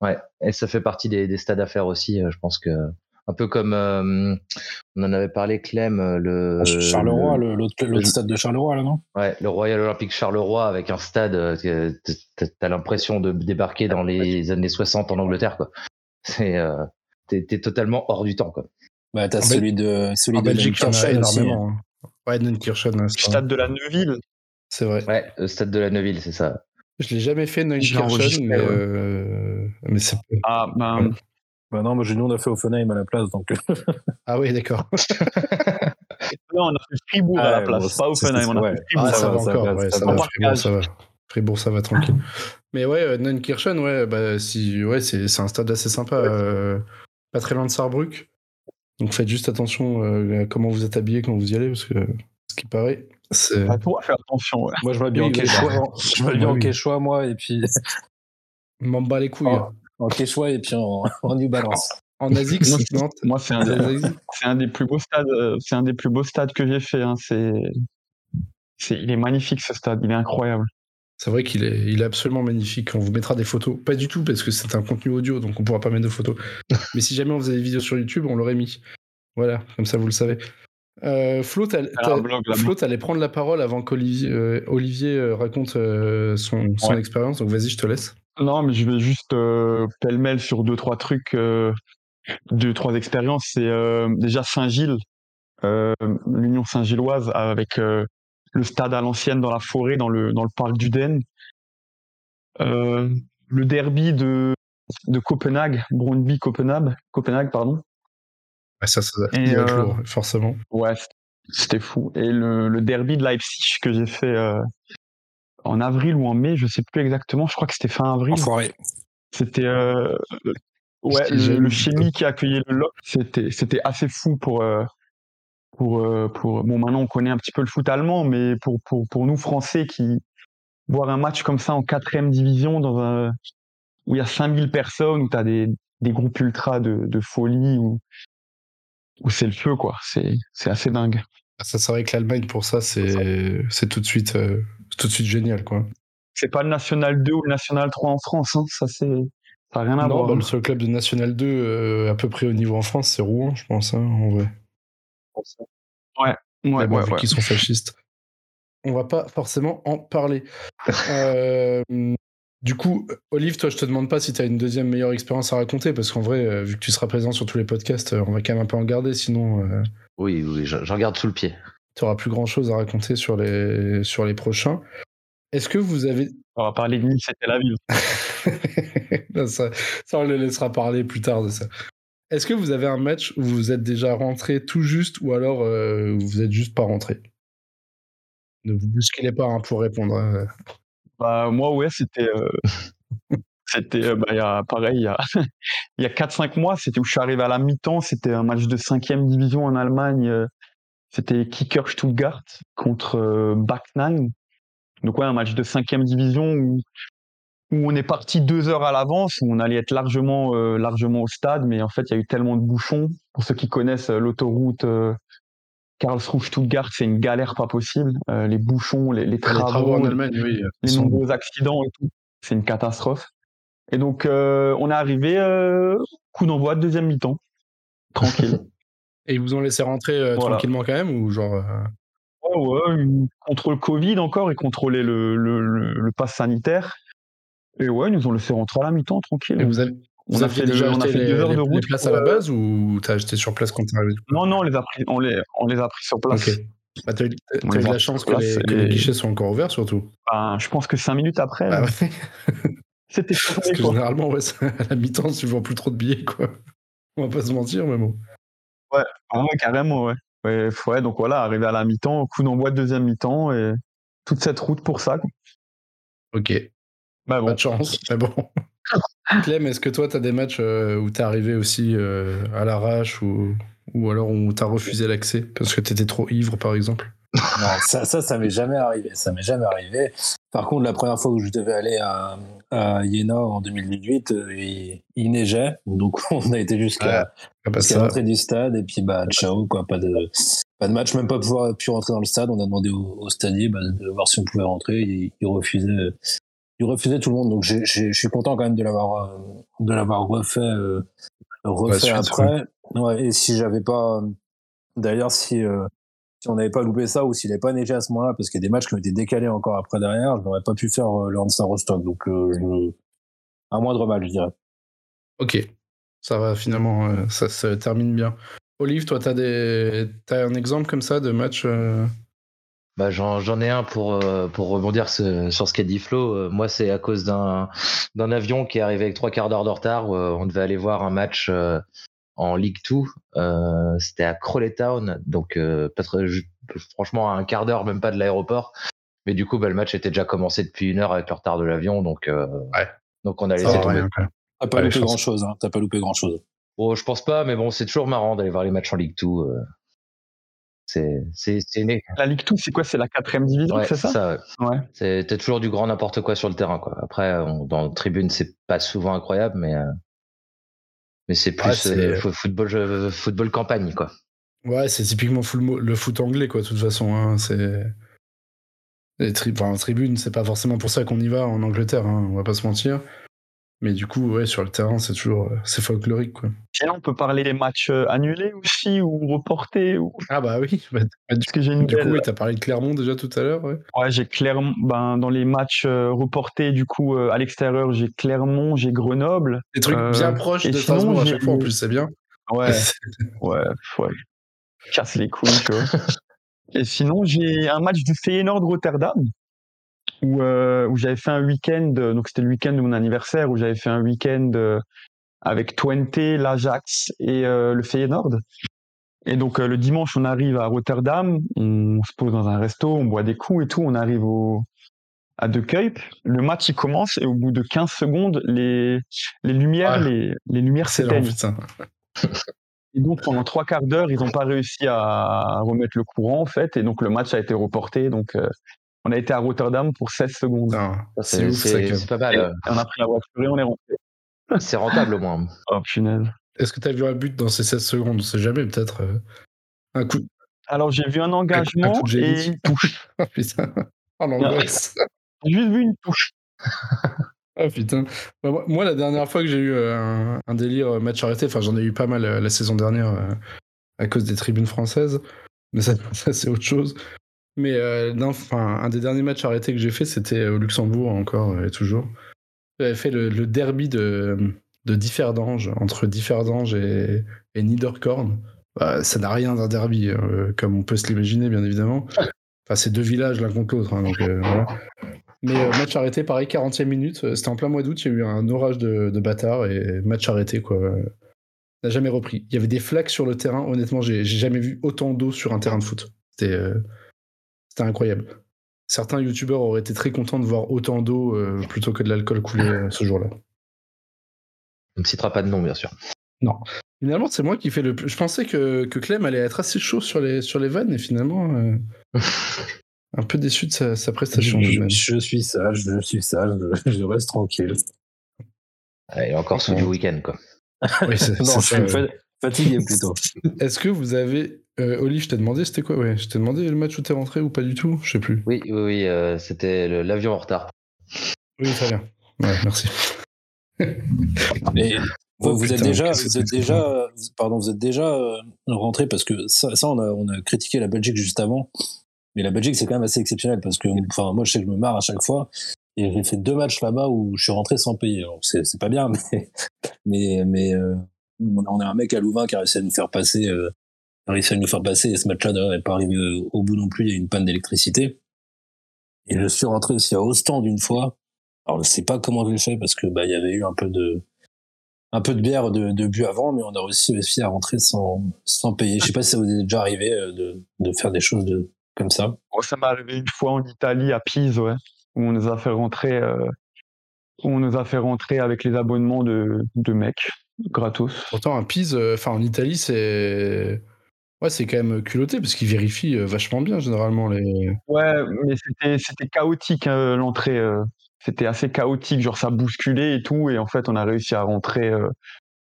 Ouais, et ça fait partie des, des stades à faire aussi. Je pense que un peu comme euh, on en avait parlé, Clem, euh, le Charleroi, l'autre stade de Charleroi, là, non? Ouais, le Royal Olympique Charleroi avec un stade, euh, t'as l'impression de débarquer dans les années 60 en Angleterre, quoi. C'est, t'es totalement hors du temps, quoi. Bah, t'as celui de celui en de Belgique, il y énormément. Hein. Ouais, Neunkirchen. Le stade de la Neuville. C'est vrai. Ouais, le stade de la Neuville, c'est ça. Je l'ai jamais fait Neunkirchen, mais, mais c'est. Ah, ben. Bah non, moi, nous, on a fait Offenheim à la place, donc. ah oui, d'accord. non, on a fait Fribourg à la place, pas Offenheim, on a fait Fribourg. Ah, ça, va encore, ouais, ça, va, Fribourg, ça va. Fribourg, ça va tranquille. Mais ouais, euh, Neunkirchen, ouais, bah, si, ouais, c'est, c'est un stade assez sympa, euh, pas très loin de Saarbrück. Donc faites juste attention euh, à comment vous êtes habillé quand vous y allez, parce que ce qui paraît, c'est. Ah, toi, faire attention. Ouais. Moi, je vais bien en Quechua, je vais bien en Quechua, moi, et puis. M'en bats les couilles. Oh en Quechua et puis en, en New Balance. En Asie, moi, c'est un, des, un des plus beaux stades. Euh, c'est un des plus beaux stades que j'ai fait. Hein. C'est, c'est, il est magnifique ce stade. Il est incroyable. C'est vrai qu'il est, il est absolument magnifique. On vous mettra des photos. Pas du tout parce que c'est un contenu audio, donc on pourra pas mettre de photos. Mais si jamais on faisait des vidéos sur YouTube, on l'aurait mis. Voilà, comme ça vous le savez. Euh, Flo, t'allais prendre la parole avant qu'Olivier euh, Olivier euh, raconte son, son expérience, donc vas-y, je te laisse. Non, mais je vais juste euh, pêle-mêle sur deux, trois trucs, euh, deux, trois expériences. C'est euh, déjà Saint-Gilles, euh, l'Union Saint-Gilloise, avec euh, le stade à l'ancienne dans la forêt, dans le, dans le parc d'Uden. le derby de, de Copenhague, Brøndby-Copenhague, Copenhague, pardon. Ouais, ça, ça doit être lourd, forcément. Ouais, c'était fou. Et le, le derby de Leipzig que j'ai fait en avril ou en mai, je sais plus exactement. Je crois que c'était fin avril. C'était euh, ouais le, le chimie qui a accueilli le LOC. C'était c'était assez fou pour euh, pour euh, pour bon maintenant on connaît un petit peu le foot allemand, mais pour pour pour nous Français qui voir un match comme ça en quatrième division dans un où il y a 5000 personnes où tu as des des groupes ultra de, de folie où où c'est le feu quoi. C'est c'est assez dingue. Ça c'est vrai que l'Allemagne pour ça c'est c'est tout de suite tout de suite génial, quoi. C'est pas le National 2 ou le National 3 en France, hein. ça c'est. Ça n'a rien à voir. Bah, le seul club de National 2 euh, à peu près au niveau en France, c'est Rouen, je pense, hein, en vrai. Ouais, ouais, ouais, ouais. Qui sont fascistes. On va pas forcément en parler. euh, du coup, Olive, toi, je te demande pas si tu as une deuxième meilleure expérience à raconter, parce qu'en vrai, euh, vu que tu seras présent sur tous les podcasts, euh, on va quand même un peu en garder, sinon. Oui, oui, j'en garde sous le pied tu n'auras plus grand chose à raconter sur les, sur les prochains. Est-ce que vous avez. On va parler de Nice c'était la ville. ça, ça, on le laissera parler plus tard de ça. Est-ce que vous avez un match où vous êtes déjà rentré tout juste ou alors euh, vous êtes juste pas rentré? Ne vous bousculez pas hein, pour répondre. Hein. Bah, moi, ouais, c'était. Euh, c'était euh, bah, y a, pareil, il y a, a 4-5 mois, c'était où je suis arrivé à la mi-temps. C'était un match de 5 division en Allemagne c'était Kicker Stuttgart contre euh, Backnine. Donc ouais, un match de cinquième division où, où on est parti deux heures à l'avance, où on allait être largement, euh, largement au stade, mais en fait il y a eu tellement de bouchons. Pour ceux qui connaissent euh, l'autoroute euh, Karlsruhe-Stuttgart, c'est une galère pas possible. les bouchons, les, les, travaux, en Allemagne, oui, les nombreux accidents et tout, c'est une catastrophe. Et donc on est arrivé coup d'envoi de deuxième mi-temps, tranquille. Et ils vous ont laissé rentrer euh, tranquillement quand même ou genre euh Ouais, ouais, contre le Covid encore, ils contrôlaient le, le, le, pass sanitaire. Et ouais, ils nous ont laissé rentrer à la mi-temps tranquille. Et vous avez, on a fait, déjà on a fait les, deux heures de route. Les places à la euh, base ou t'as acheté sur place quand t'es arrivé? Non, non, on les a pris, on les, on les a pris sur place. Ok. Bah, t'as eu, eu de la chance que, les, que les, guichets soient encore ouverts surtout. Ben, je pense que cinq minutes après. Ah ouais. C'était Parce que généralement, ouais, à la mi-temps, tu vends plus trop de billets, quoi. On va pas se mentir, mais bon. Ah ouais, carrément, ouais. ouais. donc voilà, arrivé à la mi-temps, coup d'envoi de deuxième mi-temps et toute cette route pour ça. Quoi. Ok. Bah bon. Pas de chance, mais bon. Clem, est-ce que toi, tu as des matchs euh, où tu es arrivé aussi euh, à l'arrache ou, ou alors où tu as refusé l'accès parce que tu étais trop ivre, par exemple? Non, ça, ça, ça m'est jamais arrivé. Ça m'est jamais arrivé. Par contre, la première fois où je devais aller à, à Iéna en 2018, il, il, neigeait, donc on a été jusqu'à Ah bah l'entrée du stade. Et puis bah ciao quoi, pas de pas de match, même pas pouvoir pu rentrer dans le stade. On a demandé au, au stadier bah, de voir si on pouvait rentrer, il, il refusait, il refusait tout le monde. Donc je suis content quand même de l'avoir euh, de l'avoir refait euh, refait suite, après. Ouais, et si j'avais pas, d'ailleurs si euh, si on n'avait pas loupé ça ou s'il n'avait pas neigé à ce moment-là, parce qu'il y a des matchs qui ont été décalés encore après derrière, je n'aurais pas pu faire euh, le Hansa Rostock. Donc, euh, je- un moindre mal, je dirais. ok. Ça va, finalement, euh, ça se termine bien. Olive, toi, t'as des... as un exemple comme ça de match euh, Bah, j'en, ai un pour, euh, pour rebondir ce- sur ce qu'a dit Flo. Euh, moi, c'est à cause d'un, d'un avion qui est arrivé avec trois quarts d'heure de retard. où, euh, on devait aller voir un match euh, en League 2. Euh, c'était à Crawley Town, donc euh, franchement à un quart d'heure, même pas de l'aéroport. Mais du coup, bah, le match était déjà commencé depuis une heure avec le retard de l'avion, donc euh, Ouais. donc on a laissé tomber. quoi. T'as pas Ouais, loupé je pense- grand-chose, hein. T'as pas loupé grand-chose. Bon, je pense pas, mais bon, c'est toujours marrant d'aller voir les matchs en League 2. euh. C'est, c'est, c'est une- La Ligue 2, c'est quoi? C'est la quatrième division, Ouais, c'est ça, ouais. Ouais. C'est t'as toujours du grand n'importe quoi sur le terrain, quoi. Après, on- dans la tribune, c'est pas souvent incroyable, mais euh, mais c'est plus Ouais, euh, fo- football, campagne, quoi. Ouais, c'est typiquement full le foot anglais, quoi, de toute façon. hein, c'est... Les tri... enfin, en tribune, c'est pas forcément pour ça qu'on y va en Angleterre, hein, on va pas se mentir. Mais du coup, ouais, sur le terrain, c'est toujours... euh, C'est folklorique, quoi. Sinon, on peut parler des matchs euh, annulés aussi ou reportés. Ou... Ah bah oui, bah, bah, du, Parce que j'ai une du coup, oui, t'as parlé de Clermont déjà tout à l'heure, ouais. Ouais, j'ai Clermont. Ben, dans les matchs euh, reportés, du coup, à l'extérieur, j'ai Clermont, j'ai Grenoble. Des trucs Euh, bien proches et de sinon, Strasbourg à chaque fois, en plus, c'est bien. Ouais, ouais, ouais. Casse les couilles, tu vois. Et sinon, j'ai un match du Feyenoord Rotterdam où, euh, où j'avais fait un week-end, donc c'était le week-end de mon anniversaire, où j'avais fait un week-end euh, avec Twente, l'Ajax et euh, le Feyenoord. Et donc euh, le dimanche, on arrive à Rotterdam, on se pose dans un resto, on boit des coups et tout, on arrive au, à De Kuip. Le match il commence et au bout de 15 secondes, les, les lumières, Ouais. les, les lumières s'éteignent. Et donc pendant trois quarts d'heure, ils n'ont pas réussi à remettre le courant en fait, et donc le match a été reporté. Donc euh, on a été à Rotterdam pour 16 secondes. C'est pas mal. Et on a pris la voiture et on est rentré. C'est rentable au moins. Oh punaise. Est-ce que t'as vu un but dans ces 16 secondes? On sait jamais, peut-être. euh, Un coup... Alors j'ai vu un un engagement coup et une touche. Ah putain. Oh l'angoisse. J'ai juste vu une touche. Ah putain. Bah, moi- la dernière fois que j'ai eu euh, un, un délire euh, match arrêté, enfin j'en ai eu pas mal la saison dernière à cause des tribunes françaises, mais ça, ça, c'est autre chose. Mais euh, un des derniers matchs arrêtés que j'ai fait, c'était au Luxembourg encore euh, et toujours. J'avais fait le, derby de, de Differdange, entre Differdange et, et Niederkorn. Bah, ça n'a rien d'un derby, euh, comme on peut se l'imaginer, bien évidemment. Enfin, c'est deux villages l'un contre l'autre, hein, voilà. Mais match arrêté, pareil, 40e minute. C'était en plein mois d'août, il y a eu un orage de, de bâtards et match arrêté, quoi. N'a jamais repris. Il y avait des flaques sur le terrain. Honnêtement, j'ai jamais vu autant d'eau sur un terrain de foot. C'était c'était incroyable. Certains youtubeurs auraient été très contents de voir autant d'eau euh, plutôt que de l'alcool couler euh, ce jour-là. On ne citera pas de nom, bien sûr. Finalement, c'est moi qui fais le plus. Je pensais que, que Clem allait être assez chaud sur les, sur les vannes et finalement, euh, un peu déçu de sa, sa prestation. Je, suis sage, je suis sage, je, reste tranquille. Il est encore sous du week-end, quoi. Oui, non, je suis fatigué plutôt. Est-ce que vous avez. Euh, Oli, je t'ai demandé, c'était quoi? Ouais, je t'ai demandé le match où t'es rentré ou pas du tout Je sais plus. Oui, oui, oui, euh, c'était l'avion en retard. Oui, très bien. Ouais, merci. Vous, Oh, vous êtes déjà, vous êtes déjà, pardon, vous êtes déjà euh, rentré parce que ça, ça on, a, on a critiqué la Belgique juste avant, mais la Belgique c'est quand même assez exceptionnel parce que, enfin, moi je sais que je me marre à chaque fois et j'ai fait deux matchs là-bas où je suis rentré sans payer. Alors, c'est, pas bien, mais mais mais euh, on a- on a un mec à Louvain qui a réussi à nous faire passer, euh, a réussi à nous faire passer et ce match-là d'ailleurs n'est pas arrivé au- bout non plus. Il y a eu une panne d'électricité et je suis rentré aussi à Ostende une fois. Alors je sais pas comment je l'ai fait parce que bah il y avait eu un peu de un peu de bière de, de bu avant, mais on a aussi réussi à rentrer sans, sans payer. Je sais pas si ça vous est déjà arrivé euh, de, de faire des choses de, comme ça. Moi, ça m'est arrivé une fois en Italie, à Pise, ouais, où on nous a fait rentrer, euh, où on nous a fait rentrer avec les abonnements de, de mecs, gratos. Pourtant, un Pise, euh, enfin en Italie, c'est. Ouais, c'est quand même culotté parce qu'ils vérifient euh, vachement bien généralement les. Ouais, mais c'était, c'était chaotique, euh, l'entrée. euh. c'était assez chaotique, genre ça bousculait et tout, et en fait on a réussi à rentrer. Euh,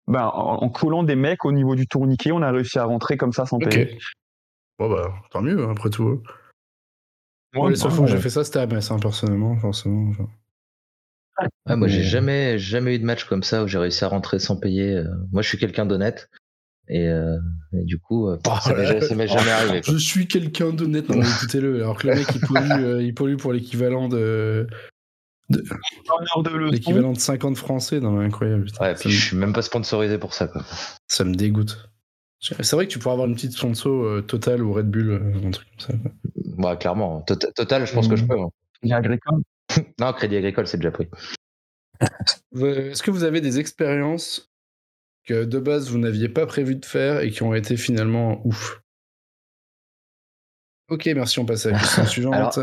ben, en, collant des mecs au niveau du tourniquet, on a réussi à rentrer comme ça sans payer. Bon bah tant mieux hein, après tout. Moi, les seules fois que j'ai fait ça, c'était à Metz, hein, personnellement, forcément. moi, j'ai jamais, jamais eu de match comme ça où j'ai réussi à rentrer sans payer. Euh. Moi, je suis quelqu'un d'honnête. Et, euh, du coup, euh, ça m'est jamais arrivé. Je suis quelqu'un d'honnête. Non, écoutez-le. Alors que le mec, il pollue, il pollue pour l'équivalent de. l'équivalent de 50 français, non, incroyable. Ouais, puis je suis même pas sponsorisé pour ça, quoi. Ça me dégoûte. C'est vrai que tu pourrais avoir une petite sponsor Total ou Red Bull, un truc comme ça. Bah, clairement. Tota-, Total, je pense que je mmh. peux. Hein. Crédit agricole Non, Crédit agricole, c'est déjà pris. Est-ce que vous avez des expériences que de base vous n'aviez pas prévu de faire et qui ont été finalement ouf Ok, merci, on passe à la question suivante.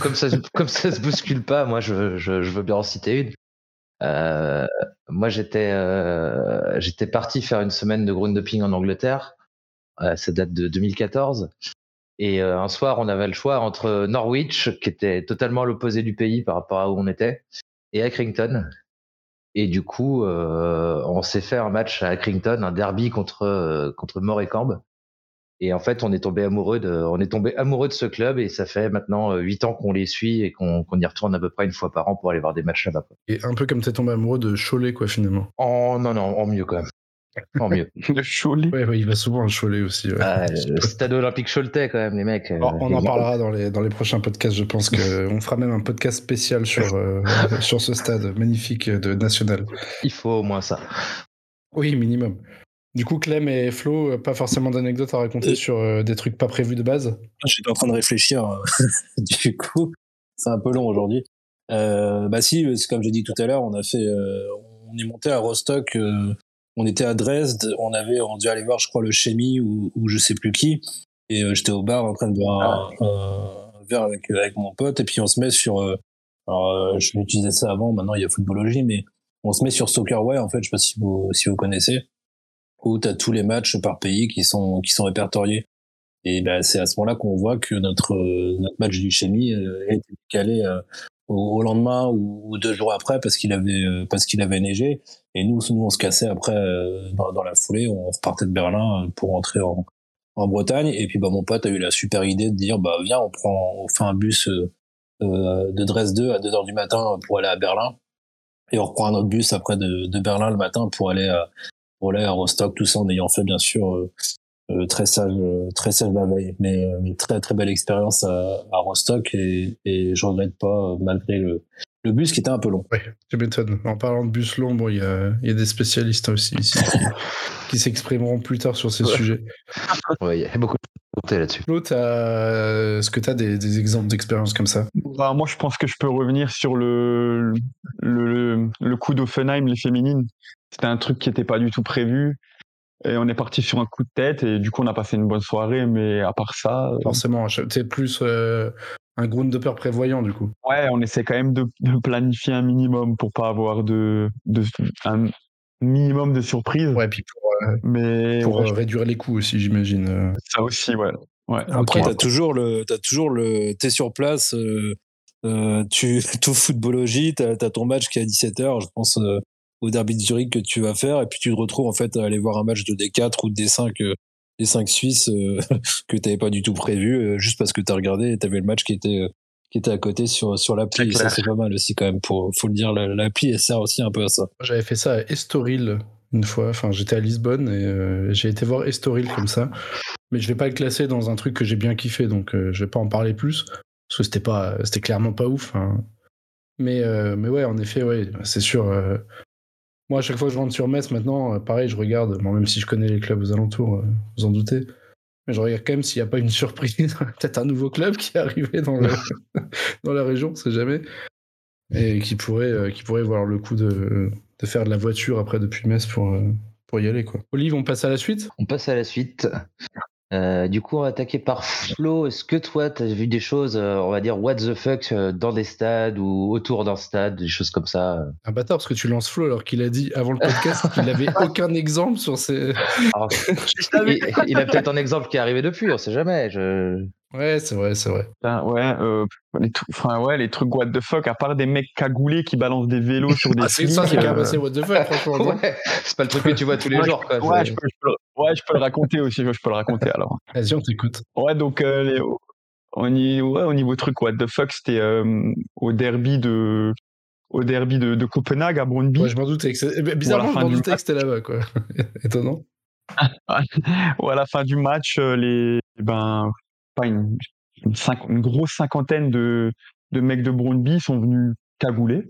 comme, ça, comme ça se bouscule pas, moi je, je, veux bien en citer une. Euh, moi j'étais euh, j'étais parti faire une semaine de groundhopping en Angleterre. Euh, ça date de 2014. Et un soir, on avait le choix entre Norwich, qui était totalement à l'opposé du pays par rapport à où on était, et Accrington. Et du coup, euh, on s'est fait un match à Accrington, un derby contre euh, contre Morecambe. Et en fait, on est tombé amoureux de, on est tombé amoureux de ce club et ça fait maintenant huit ans qu'on les suit et qu'on y retourne à peu près une fois par an pour aller voir des matchs là-bas. Et un peu comme t'es tombé amoureux de Cholet, quoi, finalement. Oh non, non, en mieux quand même. En mieux. Le Cholet. Ouais, il va souvent à Cholet aussi. Ah, le stade olympique Choletais, quand même, les mecs. Euh, on en parlera dans les, dans les prochains podcasts, je pense qu'on fera même un podcast spécial sur, euh, sur ce stade magnifique de National. Il faut au moins ça. Oui, minimum. Du coup, Clem et Flo, euh, pas forcément d'anecdotes à raconter sur des trucs pas prévus de base? J'étais en train de réfléchir, du coup, c'est un peu long aujourd'hui. bah si, c'est comme j'ai dit tout à l'heure, on a fait, on est monté à Rostock on était à Dresde, on avait, on devait aller voir, je crois, le Chemi ou, ou je sais plus qui. Et euh, j'étais au bar en train de boire un, ah. verre avec, avec mon pote. Et puis on se met sur. Euh, alors, euh, je l'utilisais ça avant, maintenant il y a footballogie, mais on se met sur Soccerway, en fait, je sais pas si vous, si vous connaissez, où tu as tous les matchs par pays qui sont, qui sont répertoriés. Et ben, c'est à ce moment-là qu'on voit que notre, notre match du Chemi a été calé au, lendemain ou, deux jours après parce qu'il avait euh, parce qu'il avait neigé et nous nous on se cassait après euh, dans, dans, la foulée. On repartait de Berlin pour rentrer en, en Bretagne. Et puis bah mon pote a eu la super idée de dire bah viens on prend on fait un bus euh, de Dresde à 2 heures du matin pour aller à Berlin. Et on reprend un autre bus après de, de Berlin le matin pour aller à pour aller à Rostock tout ça en ayant fait bien sûr euh, très sage, euh, très sage la veille. Mais, euh, mais, très très belle expérience à, à Rostock. Et, et je regrette pas malgré le, le bus qui était un peu long. Oui, tu m'étonnes. En parlant de bus long, bon, il y a, y a, des spécialistes aussi ici qui, s'exprimeront plus tard sur ces sujets. Oui, il y a beaucoup de là-dessus. L'autre, est-ce que tu as des, des exemples d'expériences comme ça? Bah, Moi, je pense que je peux revenir sur le, le, le coup d'Offenheim, les féminines. C'était un truc qui n'était pas du tout prévu. Et on est parti sur un coup de tête et du coup on a passé une bonne soirée, mais à part ça. Euh, Forcément, c'est plus euh, un groundhopper prévoyant du coup. Ouais, on essaie quand même de, planifier un minimum pour pas avoir de, de un minimum de surprises. Ouais, puis pour, euh, mais, pour réduire les coûts aussi, j'imagine. Ça aussi, ouais. ouais. Après, t'as toujours le, as toujours le, t'es sur place. tu tout footballogie, t'as as ton match qui est à 17h, je pense au derby de Zurich que tu vas faire et puis tu te retrouves en fait à aller voir un match de D4 ou de D5 euh, D5 suisse euh, que tu n'avais pas du tout prévu euh, juste parce que tu as regardé et tu avais le match qui était qui était à côté sur sur l'appli ça c'est pas mal aussi quand même pour faut le dire l'appli elle sert aussi un peu à ça. J'avais fait ça à Estoril une fois, enfin j'étais à Lisbonne et j'ai été voir Estoril comme ça. Mais je vais pas le classer dans un truc que j'ai bien kiffé donc je vais pas en parler plus parce que c'était pas c'était clairement pas ouf hein. Mais, mais ouais, en effet, ouais, c'est sûr. Moi, à chaque fois que je rentre sur Metz, maintenant, euh, pareil, je regarde, même si je connais les clubs aux alentours, euh, vous en doutez. Mais je regarde quand même s'il n'y a pas une surprise, peut-être un nouveau club qui est arrivé dans, dans la région, on sait jamais. Et qui pourrait, euh, qui pourrait voir le coup de, de, faire de la voiture après depuis Metz pour, pour y aller. Quoi. Olive, on passe à la suite? On passe à la suite. Euh, du coup, on va attaquer par Flo. Est-ce que toi, tu as vu des choses, euh, on va dire, what the fuck, euh, dans des stades ou autour d'un stade, des choses comme ça Un bâtard, parce que tu lances Flo alors qu'il a dit avant le podcast qu'il n'avait aucun exemple sur ses. Alors, il, il a peut-être un exemple qui est arrivé depuis, on sait jamais. Je... Ouais, c'est vrai, c'est vrai. Ouais, euh, les, enfin, ouais, les trucs what the fuck, à part des mecs cagoulés qui balancent des vélos sur des Ah, c'est ça, c'est quand même euh, assez what the fuck, franchement. Ouais, c'est pas le truc que tu vois tous les ouais, jours. Quoi. ouais, C'est- je peux, je peux le- ouais, je peux le raconter aussi, je peux le raconter alors. Vas-y, on t'écoute. Ouais, donc euh, les- niveau, ouais, au niveau truc what the fuck, c'était euh, au derby de au derby de, de Copenhague à Brøndby. Ouais, je m'en doutais. Que eh, Bizarrement, Ou je m'en du doutais que c'était là-bas, quoi. Étonnant. où à la fin du match, euh, les ben pas une, une, cinq- une grosse cinquantaine de, de mecs de Brøndby sont venus cagouler,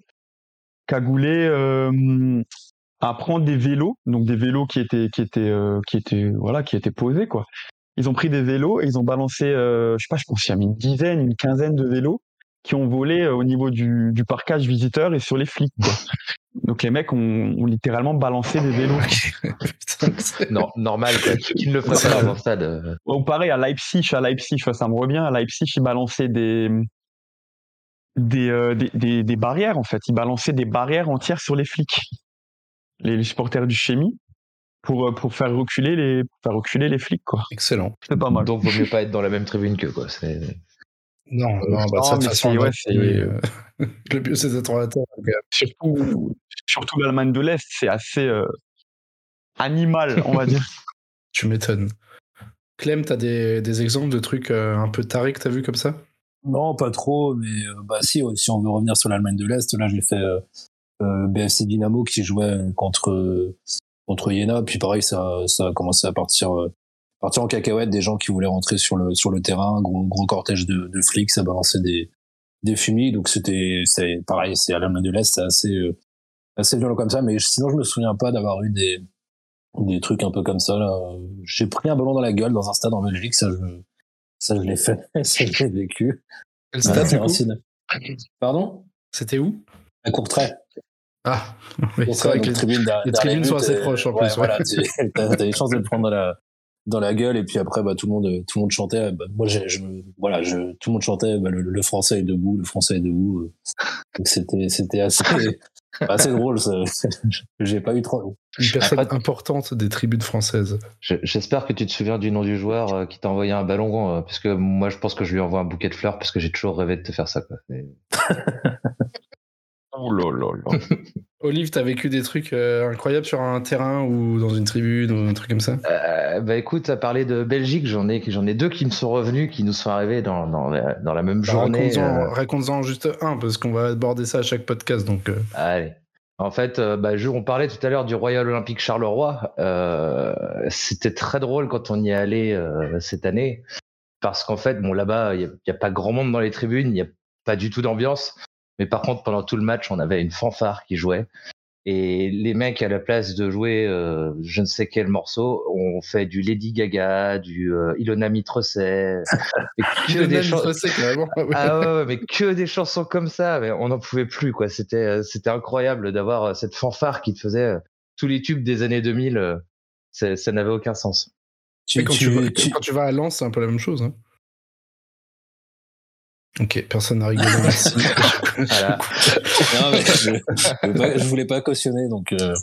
cagouler euh, à prendre des vélos, donc des vélos qui étaient qui étaient euh, qui étaient voilà qui étaient posés quoi. Ils ont pris des vélos et ils ont balancé, euh, je sais pas, je pense qu'il y a une dizaine, une quinzaine de vélos qui ont volé euh, au niveau du, du parcage visiteur et sur les flics. Quoi. Donc les mecs ont, ont littéralement balancé des vélos. Non, normal, quoi. Qui ne le ferait pas dans un stade Ou pareil, à Leipzig, à Leipzig, ça me revient, à Leipzig, ils balançaient des, des, euh, des, des, des barrières, en fait. Ils balançaient des barrières entières sur les flics, les, les supporters du Chémy, pour, euh, pour faire reculer les, pour faire reculer les flics, quoi. Excellent. C'est pas mal. Donc, vaut mieux pas être dans la même tribune que quoi. C'est... Non, non, bah, non, ça, de toute façon, ouais, euh, le mieux, c'est d'être en la terre. euh, Surtout, surtout l'Allemagne de l'Est, c'est assez euh, animal, on va dire. Tu m'étonnes. Clem, t'as des, des exemples de trucs euh, un peu tarés que t'as vu comme ça? Non, pas trop, mais euh, bah si, euh, si on veut revenir sur l'Allemagne de l'Est, là j'ai fait euh, euh, BFC Dynamo qui jouait contre euh, contre Jena, puis pareil ça ça a commencé à partir euh, partir en cacahuète, des gens qui voulaient rentrer sur le sur le terrain, gros gros cortège de, de flics, ça balançait des des fumis, donc c'était c'est pareil, c'est à l'Allemagne de l'Est, c'est assez euh, assez violent comme ça, mais sinon je me souviens pas d'avoir eu des des trucs un peu comme ça là. J'ai pris un ballon dans la gueule dans un stade en Belgique, ça je ça je l'ai fait, ça je l'ai vécu. Quel stade, Racine. Pardon? C'était où? À Courtrai. Ah, oui, c'est vrai que les, derrière- tribunes sont buts, assez proches, en ouais, plus, Voilà, tu as, des chances de le prendre dans la, dans la gueule et puis après bah, tout le monde tout le monde chantait bah, moi je voilà je tout le monde chantait bah, le, le français est debout le français est debout euh. donc c'était c'était assez assez drôle ça. j'ai pas eu trop une personne Après- importante des tribunes françaises. Je- J'espère que tu te souviens du nom du joueur euh, qui t'a envoyé un ballon, euh, parce que moi je pense que je lui envoie un bouquet de fleurs parce que j'ai toujours rêvé de te faire ça. Quoi. Oh là là là. Olive, t'as vécu des trucs euh, incroyables sur un terrain ou dans une tribune ou un truc comme ça? Euh, bah écoute, à parler de Belgique, j'en ai, j'en ai deux qui me sont revenus, qui nous sont arrivés dans, dans, la, dans la même Bah, journée. Raconte-en euh, raconte-en juste un, parce qu'on va aborder ça à chaque podcast. Donc, euh, Allez. En fait, euh, bah, je- on parlait tout à l'heure du Royal Olympique Charleroi. Euh, C'était très drôle quand on y est allé euh, cette année, parce qu'en fait, bon là-bas, il n'y a, pas grand monde dans les tribunes, il n'y a pas du tout d'ambiance. Mais par contre, pendant tout le match, on avait une fanfare qui jouait. Et les mecs, à la place de jouer euh, je ne sais quel morceau, ont fait du Lady Gaga, du euh, Ilona Mitrocet, et que des chans- Mitrocet, carrément. Ah ouais. mais que des chansons comme ça, mais on n'en pouvait plus quoi. C'était euh, c'était incroyable d'avoir euh, cette fanfare qui te faisait euh, tous les tubes des années 2000. euh, ça ça n'avait aucun sens. Tu, quand, tu, tu- vas, tu- quand tu vas à Lens, c'est un peu la même chose. hein. Ok, personne n'a rigolé. Merci. Voilà. Non, mais je, je voulais pas, je voulais pas cautionner donc euh,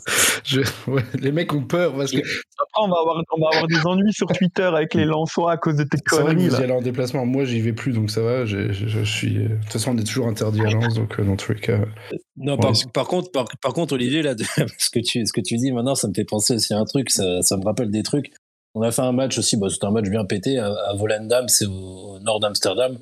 Je- ouais, les mecs ont peur parce que Après, on va, avoir, on va avoir des ennuis sur Twitter avec les Lensois à cause de tes conneries. vous y allez en déplacement. Moi, j'y vais plus, donc ça va. Je, je suis. De toute façon, on est toujours interdit à Lens, donc euh, dans tous les cas. Non, par, Ouais. par contre, par, par contre, Olivier, là, de- ce que tu, ce que tu dis maintenant, ça me fait penser aussi à un truc, ça, ça me rappelle des trucs. On a fait un match aussi, bah, c'était un match bien pété à, à Volendam, c'est au, au nord d'Amsterdam.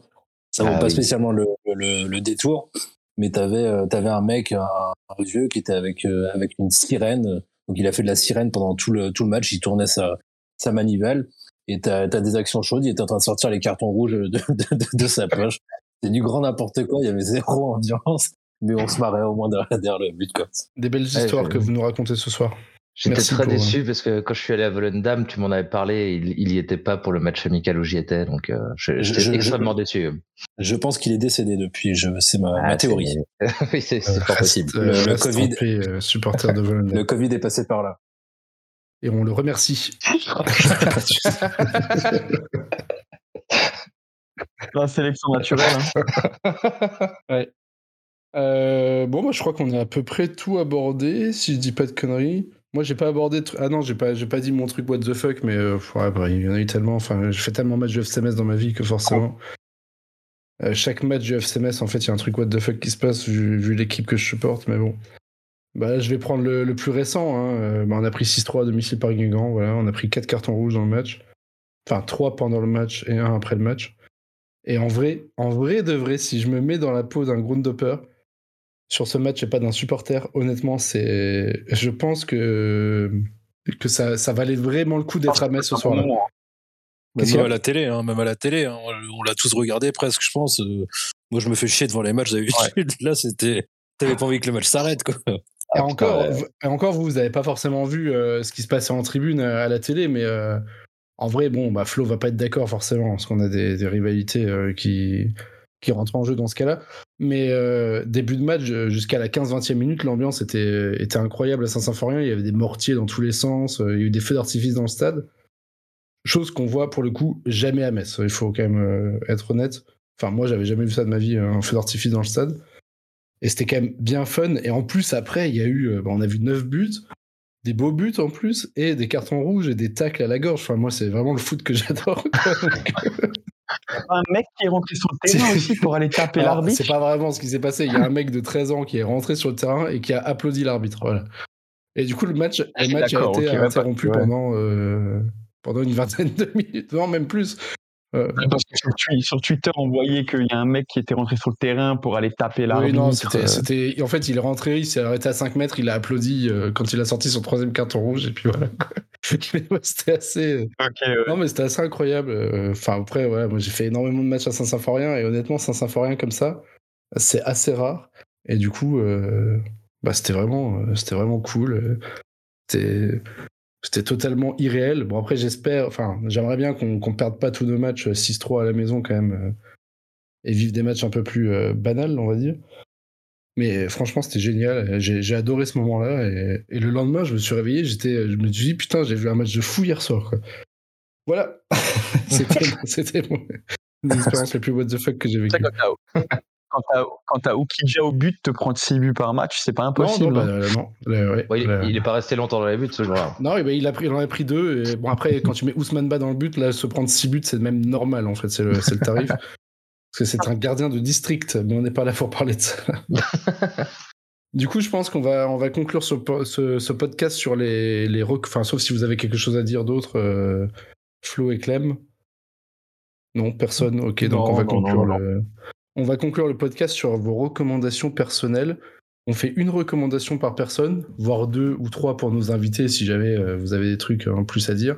Ça vaut Ah pas oui. spécialement le, le, le détour, mais t'avais, euh, t'avais un mec, un, un vieux qui était avec, euh, avec une sirène. Donc il a fait de la sirène pendant tout le, tout le match, il tournait sa, sa manivelle. Et t'as, t'as des actions chaudes, il était en train de sortir les cartons rouges de, de, de, de sa poche. C'est du grand n'importe quoi, il y avait zéro ambiance, mais on se marrait au moins derrière, derrière le but, quoi. Des belles histoires que vous nous racontez ce soir. J'étais très pour, euh, déçu parce que quand je suis allé à Volendam, tu m'en avais parlé, il, il y était pas pour le match amical où j'y étais, donc euh, j'étais je- extrêmement déçu. Je pense qu'il est décédé depuis, je, c'est ma, ma Ah, théorie. c'est- oui, c'est c'est fort possible. Euh, Le- Covid- en paix, euh, supporter de Volendam. Le Covid est passé par là. Et on le remercie. La sélection naturelle. Hein. ouais. Euh, bon, moi, je crois qu'on a à peu près tout abordé, si je dis pas de conneries. Moi, j'ai pas abordé. Ah non, j'ai pas, j'ai pas dit mon truc what the fuck, mais euh, ouais, il y en a eu tellement. Enfin, je fais tellement de matchs de FCMS dans ma vie que forcément. Euh, chaque match du FCMS, en fait, il y a un truc what the fuck qui se passe vu, l'équipe que je supporte, mais bon. Bah, je vais prendre le, plus récent. Hein. Euh, bah, on a pris 6-3 à domicile par Guingamp. Voilà. On a pris 4 cartons rouges dans le match. Enfin, 3 pendant le match et 1 après le match. Et en vrai, en vrai de vrai, si je me mets dans la peau d'un Grundhopper, sur ce match et pas d'un supporter, honnêtement, c'est. Je pense que, que ça, ça valait vraiment le coup d'être à Metz ce soir-là. Même à la télé, hein, même à la télé, hein, on l'a tous regardé presque, je pense. Euh, moi, je me fais chier devant les matchs d'habitude. Là, c'était. T'avais pas envie que le match s'arrête, quoi. Et ah, encore, encore, vous, vous n'avez pas forcément vu euh, ce qui se passait en tribune euh, à la télé, mais en vrai, bon, bah, Flo va pas être d'accord forcément, parce qu'on a des, des rivalités qui, qui rentrent en jeu dans ce cas-là. Mais euh, début de match, euh, jusqu'à la 15-20e minute, l'ambiance était, était incroyable à Saint-Symphorien. Il y avait des mortiers dans tous les sens, euh, il y a eu des feux d'artifice dans le stade. Chose qu'on voit pour le coup jamais à Metz. Il faut quand même être honnête. Enfin, moi, j'avais jamais vu ça de ma vie, un feu d'artifice dans le stade. Et c'était quand même bien fun. Et en plus, après, il y a eu, bah, on a vu 9 buts, des beaux buts en plus, et des cartons rouges et des tacles à la gorge. Enfin, moi, c'est vraiment le foot que j'adore. Un mec qui est rentré sur le terrain aussi pour aller taper l'arbitre. C'est pas vraiment ce qui s'est passé. Il y a un mec de 13 ans qui est rentré sur le terrain et qui a applaudi l'arbitre. Voilà. Et du coup, le match, le match a été interrompu pendant, euh, pendant une vingtaine de minutes, non, même plus. Euh, parce que sur, Twitter, on voyait qu'il y a un mec qui était rentré sur le terrain pour aller taper l'arbitre. Oui, non, c'était, En fait, il est rentré, il s'est arrêté à 5 mètres, il a applaudi euh, quand il a sorti son troisième carton rouge, et puis voilà. c'était assez. Non, mais c'était assez incroyable. Enfin, après, ouais, moi j'ai fait énormément de matchs à Saint-Symphorien, et honnêtement, Saint-Symphorien comme ça, c'est assez rare. Et du coup, euh, bah, c'était vraiment, c'était vraiment cool. C'était c'était totalement irréel. Bon, après, j'espère, enfin, j'aimerais bien qu'on ne perde pas tous nos matchs 6-3 euh, à la maison quand même euh, et vivre des matchs un peu plus euh, banals, on va dire. Mais franchement, c'était génial. J'ai adoré ce moment-là. Et, le lendemain, je me suis réveillé, j'étais, je me suis dit, putain, j'ai vu un match de fou hier soir. Quoi. Voilà. c'était mon, expérience la plus what the fuck que j'ai vécue quand t'as Oukidja au but, te prendre 6 buts par match, c'est pas impossible. Non, non, bah, non. il, est pas resté longtemps dans les buts ce joueur. Non, il, a pris, il en a pris deux. Et bon, après, quand tu mets Ousmane Ba dans le but, là, se prendre 6 buts, c'est même normal en fait, c'est le, le, tarif. Parce que c'est un gardien de district, mais on n'est pas là pour parler de ça. du coup, je pense qu'on va, on va conclure ce, ce, podcast sur les, les Enfin, sauf si vous avez quelque chose à dire d'autre, euh, Flo et Clem. Non, personne. Ok, donc on va conclure le. On va conclure le podcast sur vos recommandations personnelles. On fait une recommandation par personne, voire deux ou trois pour nos invités si jamais euh, vous avez des trucs en plus à dire.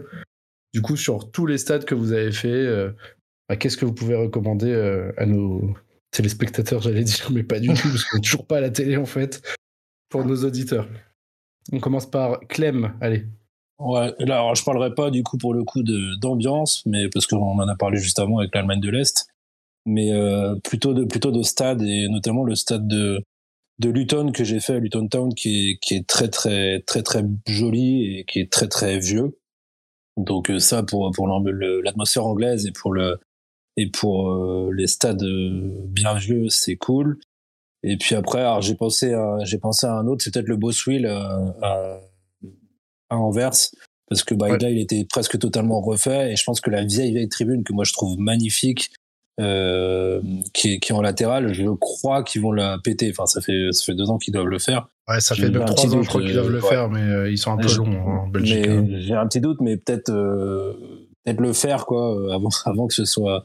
Du coup, sur tous les stades que vous avez fait, euh, bah, qu'est-ce que vous pouvez recommander euh, à nos téléspectateurs, j'allais dire, mais pas du tout, parce qu'on n'est toujours pas à la télé en fait, pour nos auditeurs. On commence par Clem, allez. Ouais, alors je parlerai pas du coup pour le coup d'ambiance, mais parce qu'on en a parlé juste avant avec l'Allemagne de l'Est mais euh, plutôt de plutôt de stade et notamment le stade de de Luton que j'ai fait à Luton Town qui est qui est très très très très joli et qui est très très vieux. Donc euh, ça pour pour l'atmosphère anglaise et pour le et pour euh, les stades bien vieux, c'est cool. Et puis après, alors j'ai pensé à j'ai pensé à un autre, c'est peut-être le Boswell à, à, à Anvers parce que bah, là il était presque totalement refait et je pense que la vieille vieille tribune que moi je trouve magnifique euh, qui, est, qui est en latéral, je crois qu'ils vont la péter. Enfin, ça fait, ça fait deux ans qu'ils doivent le faire. Ouais, ça fait deux, trois ans, je crois qu'ils doivent le faire, mais euh, ils sont un peu longs en Belgique. Hein. J'ai un petit doute, mais peut-être euh, peut-être le faire quoi avant, avant que ce soit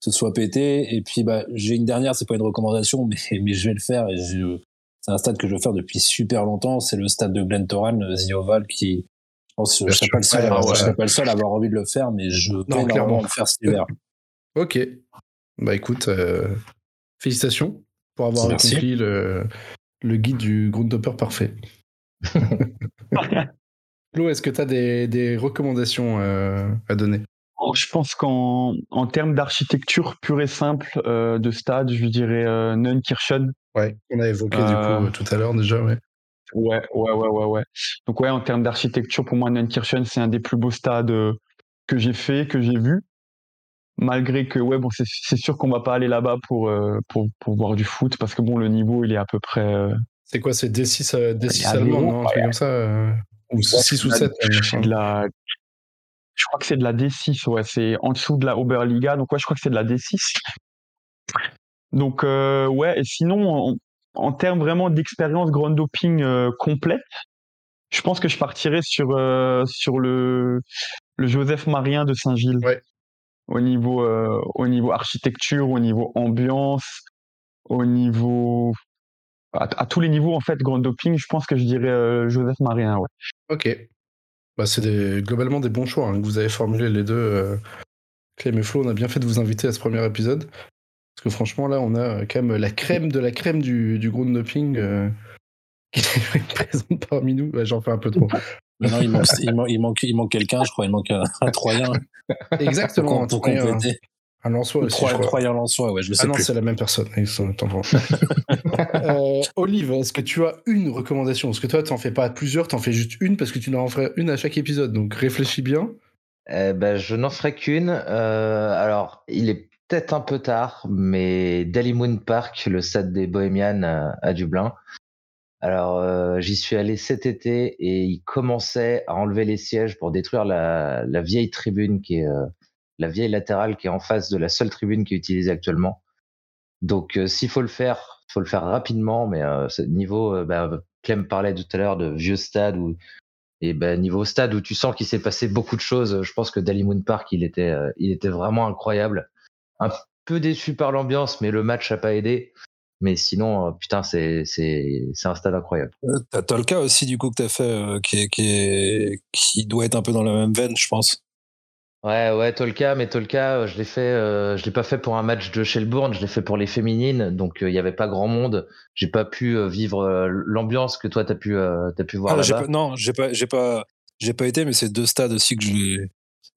ce soit pété. Et puis bah j'ai une dernière, c'est pas une recommandation, mais mais je vais le faire. Et c'est un stade que je veux faire depuis super longtemps. C'est le stade de Glentoran, The Oval, qui je pense je serais pas le seul, pas le seul à avoir envie de le faire, mais je vais clairement le faire cet hiver. Ok, bah écoute, euh, félicitations pour avoir accompli le, le, guide du Grundhopper parfait. Flo, est-ce que tu as des, des recommandations euh, à donner? Oh, Je pense qu'en en termes d'architecture pure et simple euh, de stade, je dirais Neunkirchen. Ouais, on a évoqué du coup tout à l'heure déjà, ouais. Ouais, ouais, ouais, ouais, ouais. Donc ouais, en termes d'architecture, pour moi, Neunkirchen, c'est un des plus beaux stades euh, que j'ai fait, que j'ai vu. Malgré que, ouais, bon, c'est sûr qu'on va pas aller là-bas pour, euh, pour, pour voir du foot, parce que bon, le niveau, il est à peu près. euh, C'est quoi, c'est D6, euh, D6 Ah, allemand, non Un truc comme ça euh, Ou 6 ou 7 c'est de la. Je crois que c'est de la D6, ouais, c'est en dessous de la Oberliga, donc ouais, je crois que c'est de la D6. Donc euh, ouais, et sinon, en, en termes vraiment d'expérience grand doping euh, complète, je pense que je partirais sur euh, sur le le Joseph Marien de Saint-Gilles. Ouais. Au niveau euh, au niveau architecture, au niveau ambiance, au niveau à, tous les niveaux en fait grand doping, je pense que je dirais euh, Joseph Marien. Ouais. Ok. Bah, c'est des- globalement des bons choix hein, que vous avez formulés les deux. Euh... Clem et Flo, on a bien fait de vous inviter à ce premier épisode. Parce que franchement, là, on a euh, quand même la crème de la crème du, du ground doping qui est présente parmi nous. Ouais, J'en fais un peu trop. Mais non, il manque, il manque, il manque, il manque quelqu'un, je crois. Il manque un, un Troyen Exactement. pour, un compléter. Un Lançois aussi, je Troyen, crois. Troyen Lançois, ouais, je le Ah sais non, plus. c'est la même personne. Euh, Olive, est-ce que tu as une recommandation? Parce que toi, tu n'en fais pas plusieurs, tu en fais juste une parce que tu en ferais une à chaque épisode. Donc réfléchis bien. Eh ben, je n'en ferai qu'une. Euh, alors, il est peut-être un peu tard, mais Dalymount Park, le stade des Bohémians à, à Dublin. Alors, euh, j'y suis allé cet été et ils commençaient à enlever les sièges pour détruire la, vieille tribune qui est euh, la vieille latérale qui est en face de la seule tribune qui est utilisée actuellement. Donc, euh, s'il faut le faire, faut le faire rapidement. Mais niveau, bah, Clem parlait tout à l'heure de vieux stades où et ben niveau stade où tu sens qu'il s'est passé beaucoup de choses, je pense que Dalymount Park, il était, il vraiment incroyable. Un peu déçu par l'ambiance, mais le match a pas aidé. Mais sinon, euh, putain, c'est, c'est, c'est un stade incroyable. Euh, T'as Tolka aussi, du coup, que t'as fait, euh, qui, est, qui, est, qui doit être un peu dans la même veine, je pense. Ouais, ouais, Tolka, mais Tolka, euh, je l'ai fait, euh, je l'ai pas fait pour un match de Shelbourne, je l'ai fait pour les féminines, donc euh, il y avait pas grand monde. J'ai pas pu euh, vivre euh, l'ambiance que toi t'as pu, euh, t'as pu voir Ah, j'ai là-bas. pas- non, j'ai pas, j'ai pas, j'ai pas été, mais c'est deux stades aussi que j'ai,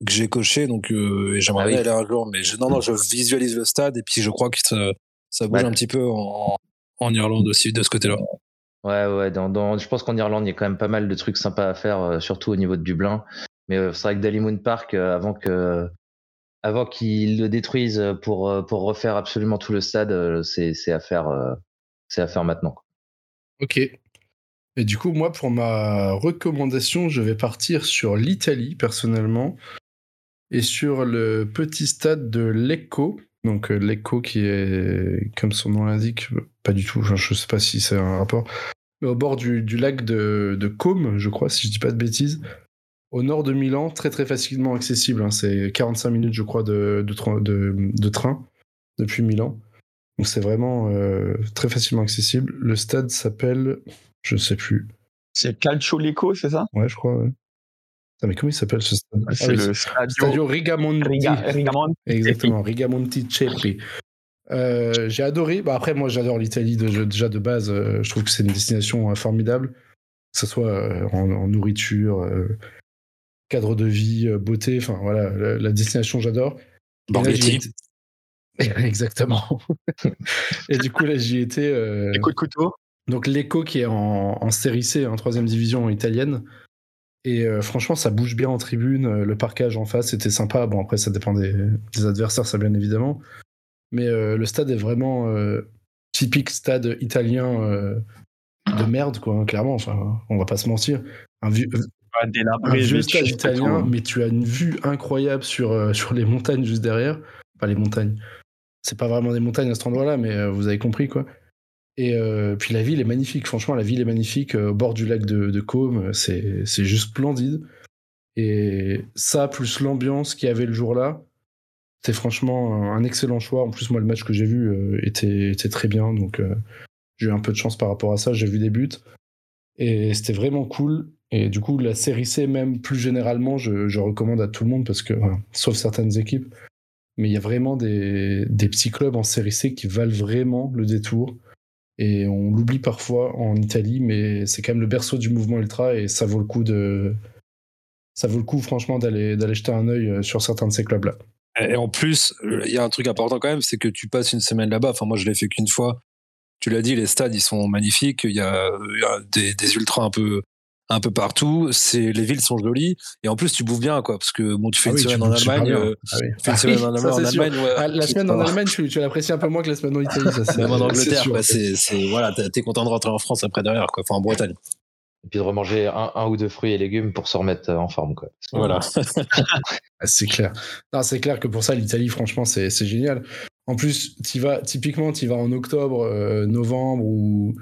que j'ai coché, donc euh, et j'aimerais Ah oui. aller un jour. Mais je, non, non, je visualise le stade et puis je crois que ça, bouge Ouais. un petit peu en, en Irlande aussi de ce côté-là. Ouais, ouais, dans, dans, je pense qu'en Irlande, il y a quand même pas mal de trucs sympas à faire, euh, surtout au niveau de Dublin. Mais euh, c'est vrai que Dalymount Park, euh, avant que, avant qu'ils le détruisent pour, pour refaire absolument tout le stade, c'est, c'est à faire, c'est à faire maintenant. Ok. Et du coup, moi, pour ma recommandation, je vais partir sur l'Italie, personnellement, et sur le petit stade de Lecco. Donc, euh, Lecco qui est, comme son nom l'indique, pas du tout, je sais pas si c'est un rapport, mais au bord du, du lac de, de Côme, je crois, si je dis pas de bêtises, au nord de Milan, très très facilement accessible. hein. C'est 45 minutes, je crois, de, de, tra- de- de train depuis Milan. Donc c'est vraiment euh, très facilement accessible. Le stade s'appelle, je sais plus. C'est Calcio Lecco, c'est ça? Ouais, je crois. ouais. Mais comment il s'appelle ce stade Ah oui, le Stadio Stadio Rigamonti. Riga, Rigamon. Exactement, Rigamonti Ceppi. Euh, j'ai adoré. Bah, après, moi, j'adore l'Italie de- déjà de base. euh, je trouve que c'est une destination euh, formidable, que ce soit euh, en, en nourriture, cadre de vie, beauté. Enfin, voilà, la, la destination, j'adore. Borghetti. Exactement. Et du coup, là, j'y étais. de couteau. donc l'Eco qui est en, en série C, en troisième division italienne. Et euh, franchement, ça bouge bien en tribune. Euh, Le parquage en face était sympa. Bon, après, ça dépend des, des adversaires, ça bien évidemment. Mais euh, le stade est vraiment euh, typique stade italien de merde, quoi, hein, clairement. Enfin, on va pas se mentir. Un vieux, un stade italien, tout. mais tu as une vue incroyable sur, sur les montagnes juste derrière. Pas les montagnes. C'est pas vraiment des montagnes à cet endroit-là, mais vous avez compris, quoi. Et euh, puis la ville est magnifique, franchement, la ville est magnifique, euh, au bord du lac de, de Côme, c'est juste splendide. Et ça, plus l'ambiance qu'il y avait le jour-là, c'est franchement un excellent choix. En plus, moi, le match que j'ai vu euh, était, était très bien, donc j'ai eu un peu de chance par rapport à ça, j'ai vu des buts. Et c'était vraiment cool. Et du coup, la série C, même plus généralement, je, recommande à tout le monde, parce que, sauf certaines équipes, mais il y a vraiment des, des petits clubs en série C qui valent vraiment le détour. Et on l'oublie parfois en Italie, mais c'est quand même le berceau du mouvement ultra et ça vaut le coup de. Ça vaut le coup, franchement, d'aller d'aller jeter un œil euh, sur certains de ces clubs-là. Et en plus, il y a un truc important quand même, c'est que tu passes une semaine là-bas. Enfin, moi, je l'ai fait qu'une fois. tu l'as dit, les stades ils sont magnifiques. Il y a, il y a des, des ultras un peu un peu partout. C'est les villes sont jolies et en plus tu bouffes bien quoi parce que bon tu fais Ah une oui, tu semaine en Allemagne, euh, Ah oui. tu fais une Ah semaine oui, en, ça. Allemagne. ouais, Ah, la semaine en Allemagne, tu, tu l'apprécies un peu moins que la semaine en Italie. Ça, Même en Angleterre, quoi, c'est, voilà, t'es content de rentrer en France après derrière, quoi. Enfin, en Bretagne. Et puis de remanger un, un ou deux fruits et légumes pour se remettre euh, en forme. Quoi. Voilà. C'est clair. Non, c'est clair que pour ça, l'Italie, franchement, c'est c'est génial. En plus, y vas, typiquement, tu vas en octobre, euh, novembre ou,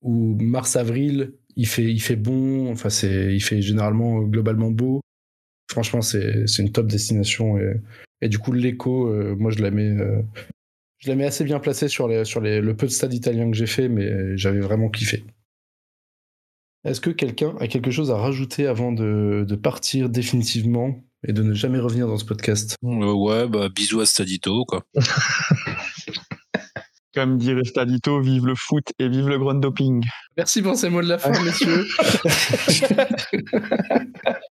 ou mars-avril, il fait, il fait bon, enfin, c'est, il fait généralement euh, globalement beau. Franchement, c'est c'est une top destination. Et, et du coup, l'écho, euh, moi, je la mets. euh, je la mets assez bien placée sur, les, sur les, le peu de stades italiens que j'ai fait, mais j'avais vraiment kiffé. Est-ce que quelqu'un a quelque chose à rajouter avant de, de partir définitivement et de ne jamais revenir dans ce podcast? Euh, ouais, bah, bisous à Stadito, quoi. Comme dirait Stadito, vive le foot et vive le grand doping. Merci pour ces mots de la fin, messieurs.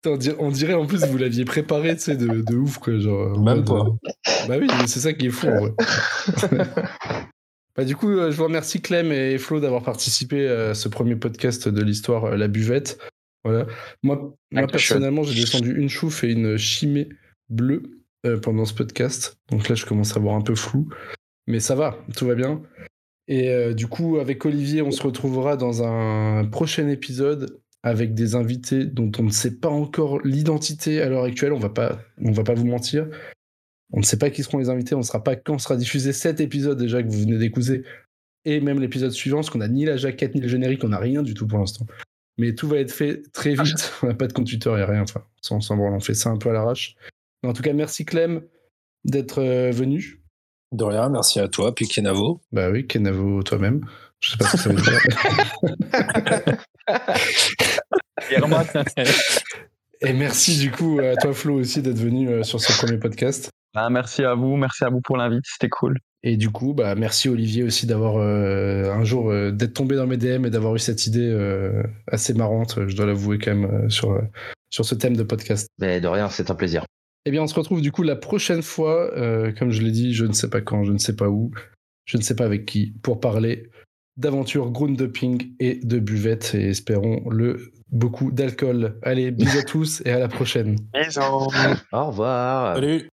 on, dirait, on dirait en plus vous l'aviez préparé, tu sais, de, de ouf, quoi. Genre, en Même pas. euh, Bah oui, mais c'est ça qui est fou, en vrai. bah, du coup, euh, je vous remercie Clem et Flo d'avoir participé à ce premier podcast de l'histoire euh, La Buvette. Voilà. Moi, personnellement, j'ai descendu une chouffe et une chimée bleue euh, pendant ce podcast. Donc là, je commence à voir un peu flou. Mais ça va, tout va bien. Et euh, du coup, avec Olivier, on se retrouvera dans un prochain épisode avec des invités dont on ne sait pas encore l'identité à l'heure actuelle. On va pas, on va pas vous mentir. On ne sait pas qui seront les invités. On ne sera pas quand sera diffusé cet épisode déjà que vous venez d'écouter et même l'épisode suivant, parce qu'on n'a ni la jaquette ni le générique, on n'a rien du tout pour l'instant. Mais tout va être fait très vite. On n'a pas de compte Twitter et rien. Enfin, sans, sans branle, on fait ça un peu à l'arrache. En tout cas, merci Clem d'être euh, venu. De rien, merci à toi, puis Kenavo. Bah oui, Kenavo toi-même. Je sais pas ce que ça veut dire. Et merci du coup à toi Flo aussi d'être venu euh, sur ce premier podcast. Ah, merci à vous, merci à vous pour l'invite, c'était cool. Et du coup, bah merci Olivier aussi d'avoir euh, un jour euh, d'être tombé dans mes DM et d'avoir eu cette idée euh, assez marrante, je dois l'avouer quand même euh, sur euh, sur ce thème de podcast. Mais de rien, c'est un plaisir. Eh bien, on se retrouve du coup la prochaine fois, euh, comme je l'ai dit, je ne sais pas quand, je ne sais pas où, je ne sais pas avec qui, pour parler d'aventure groundhopping et de buvette et espérons le beaucoup d'alcool. Allez, bisous à tous et à la prochaine. Bisous. Au revoir. Salut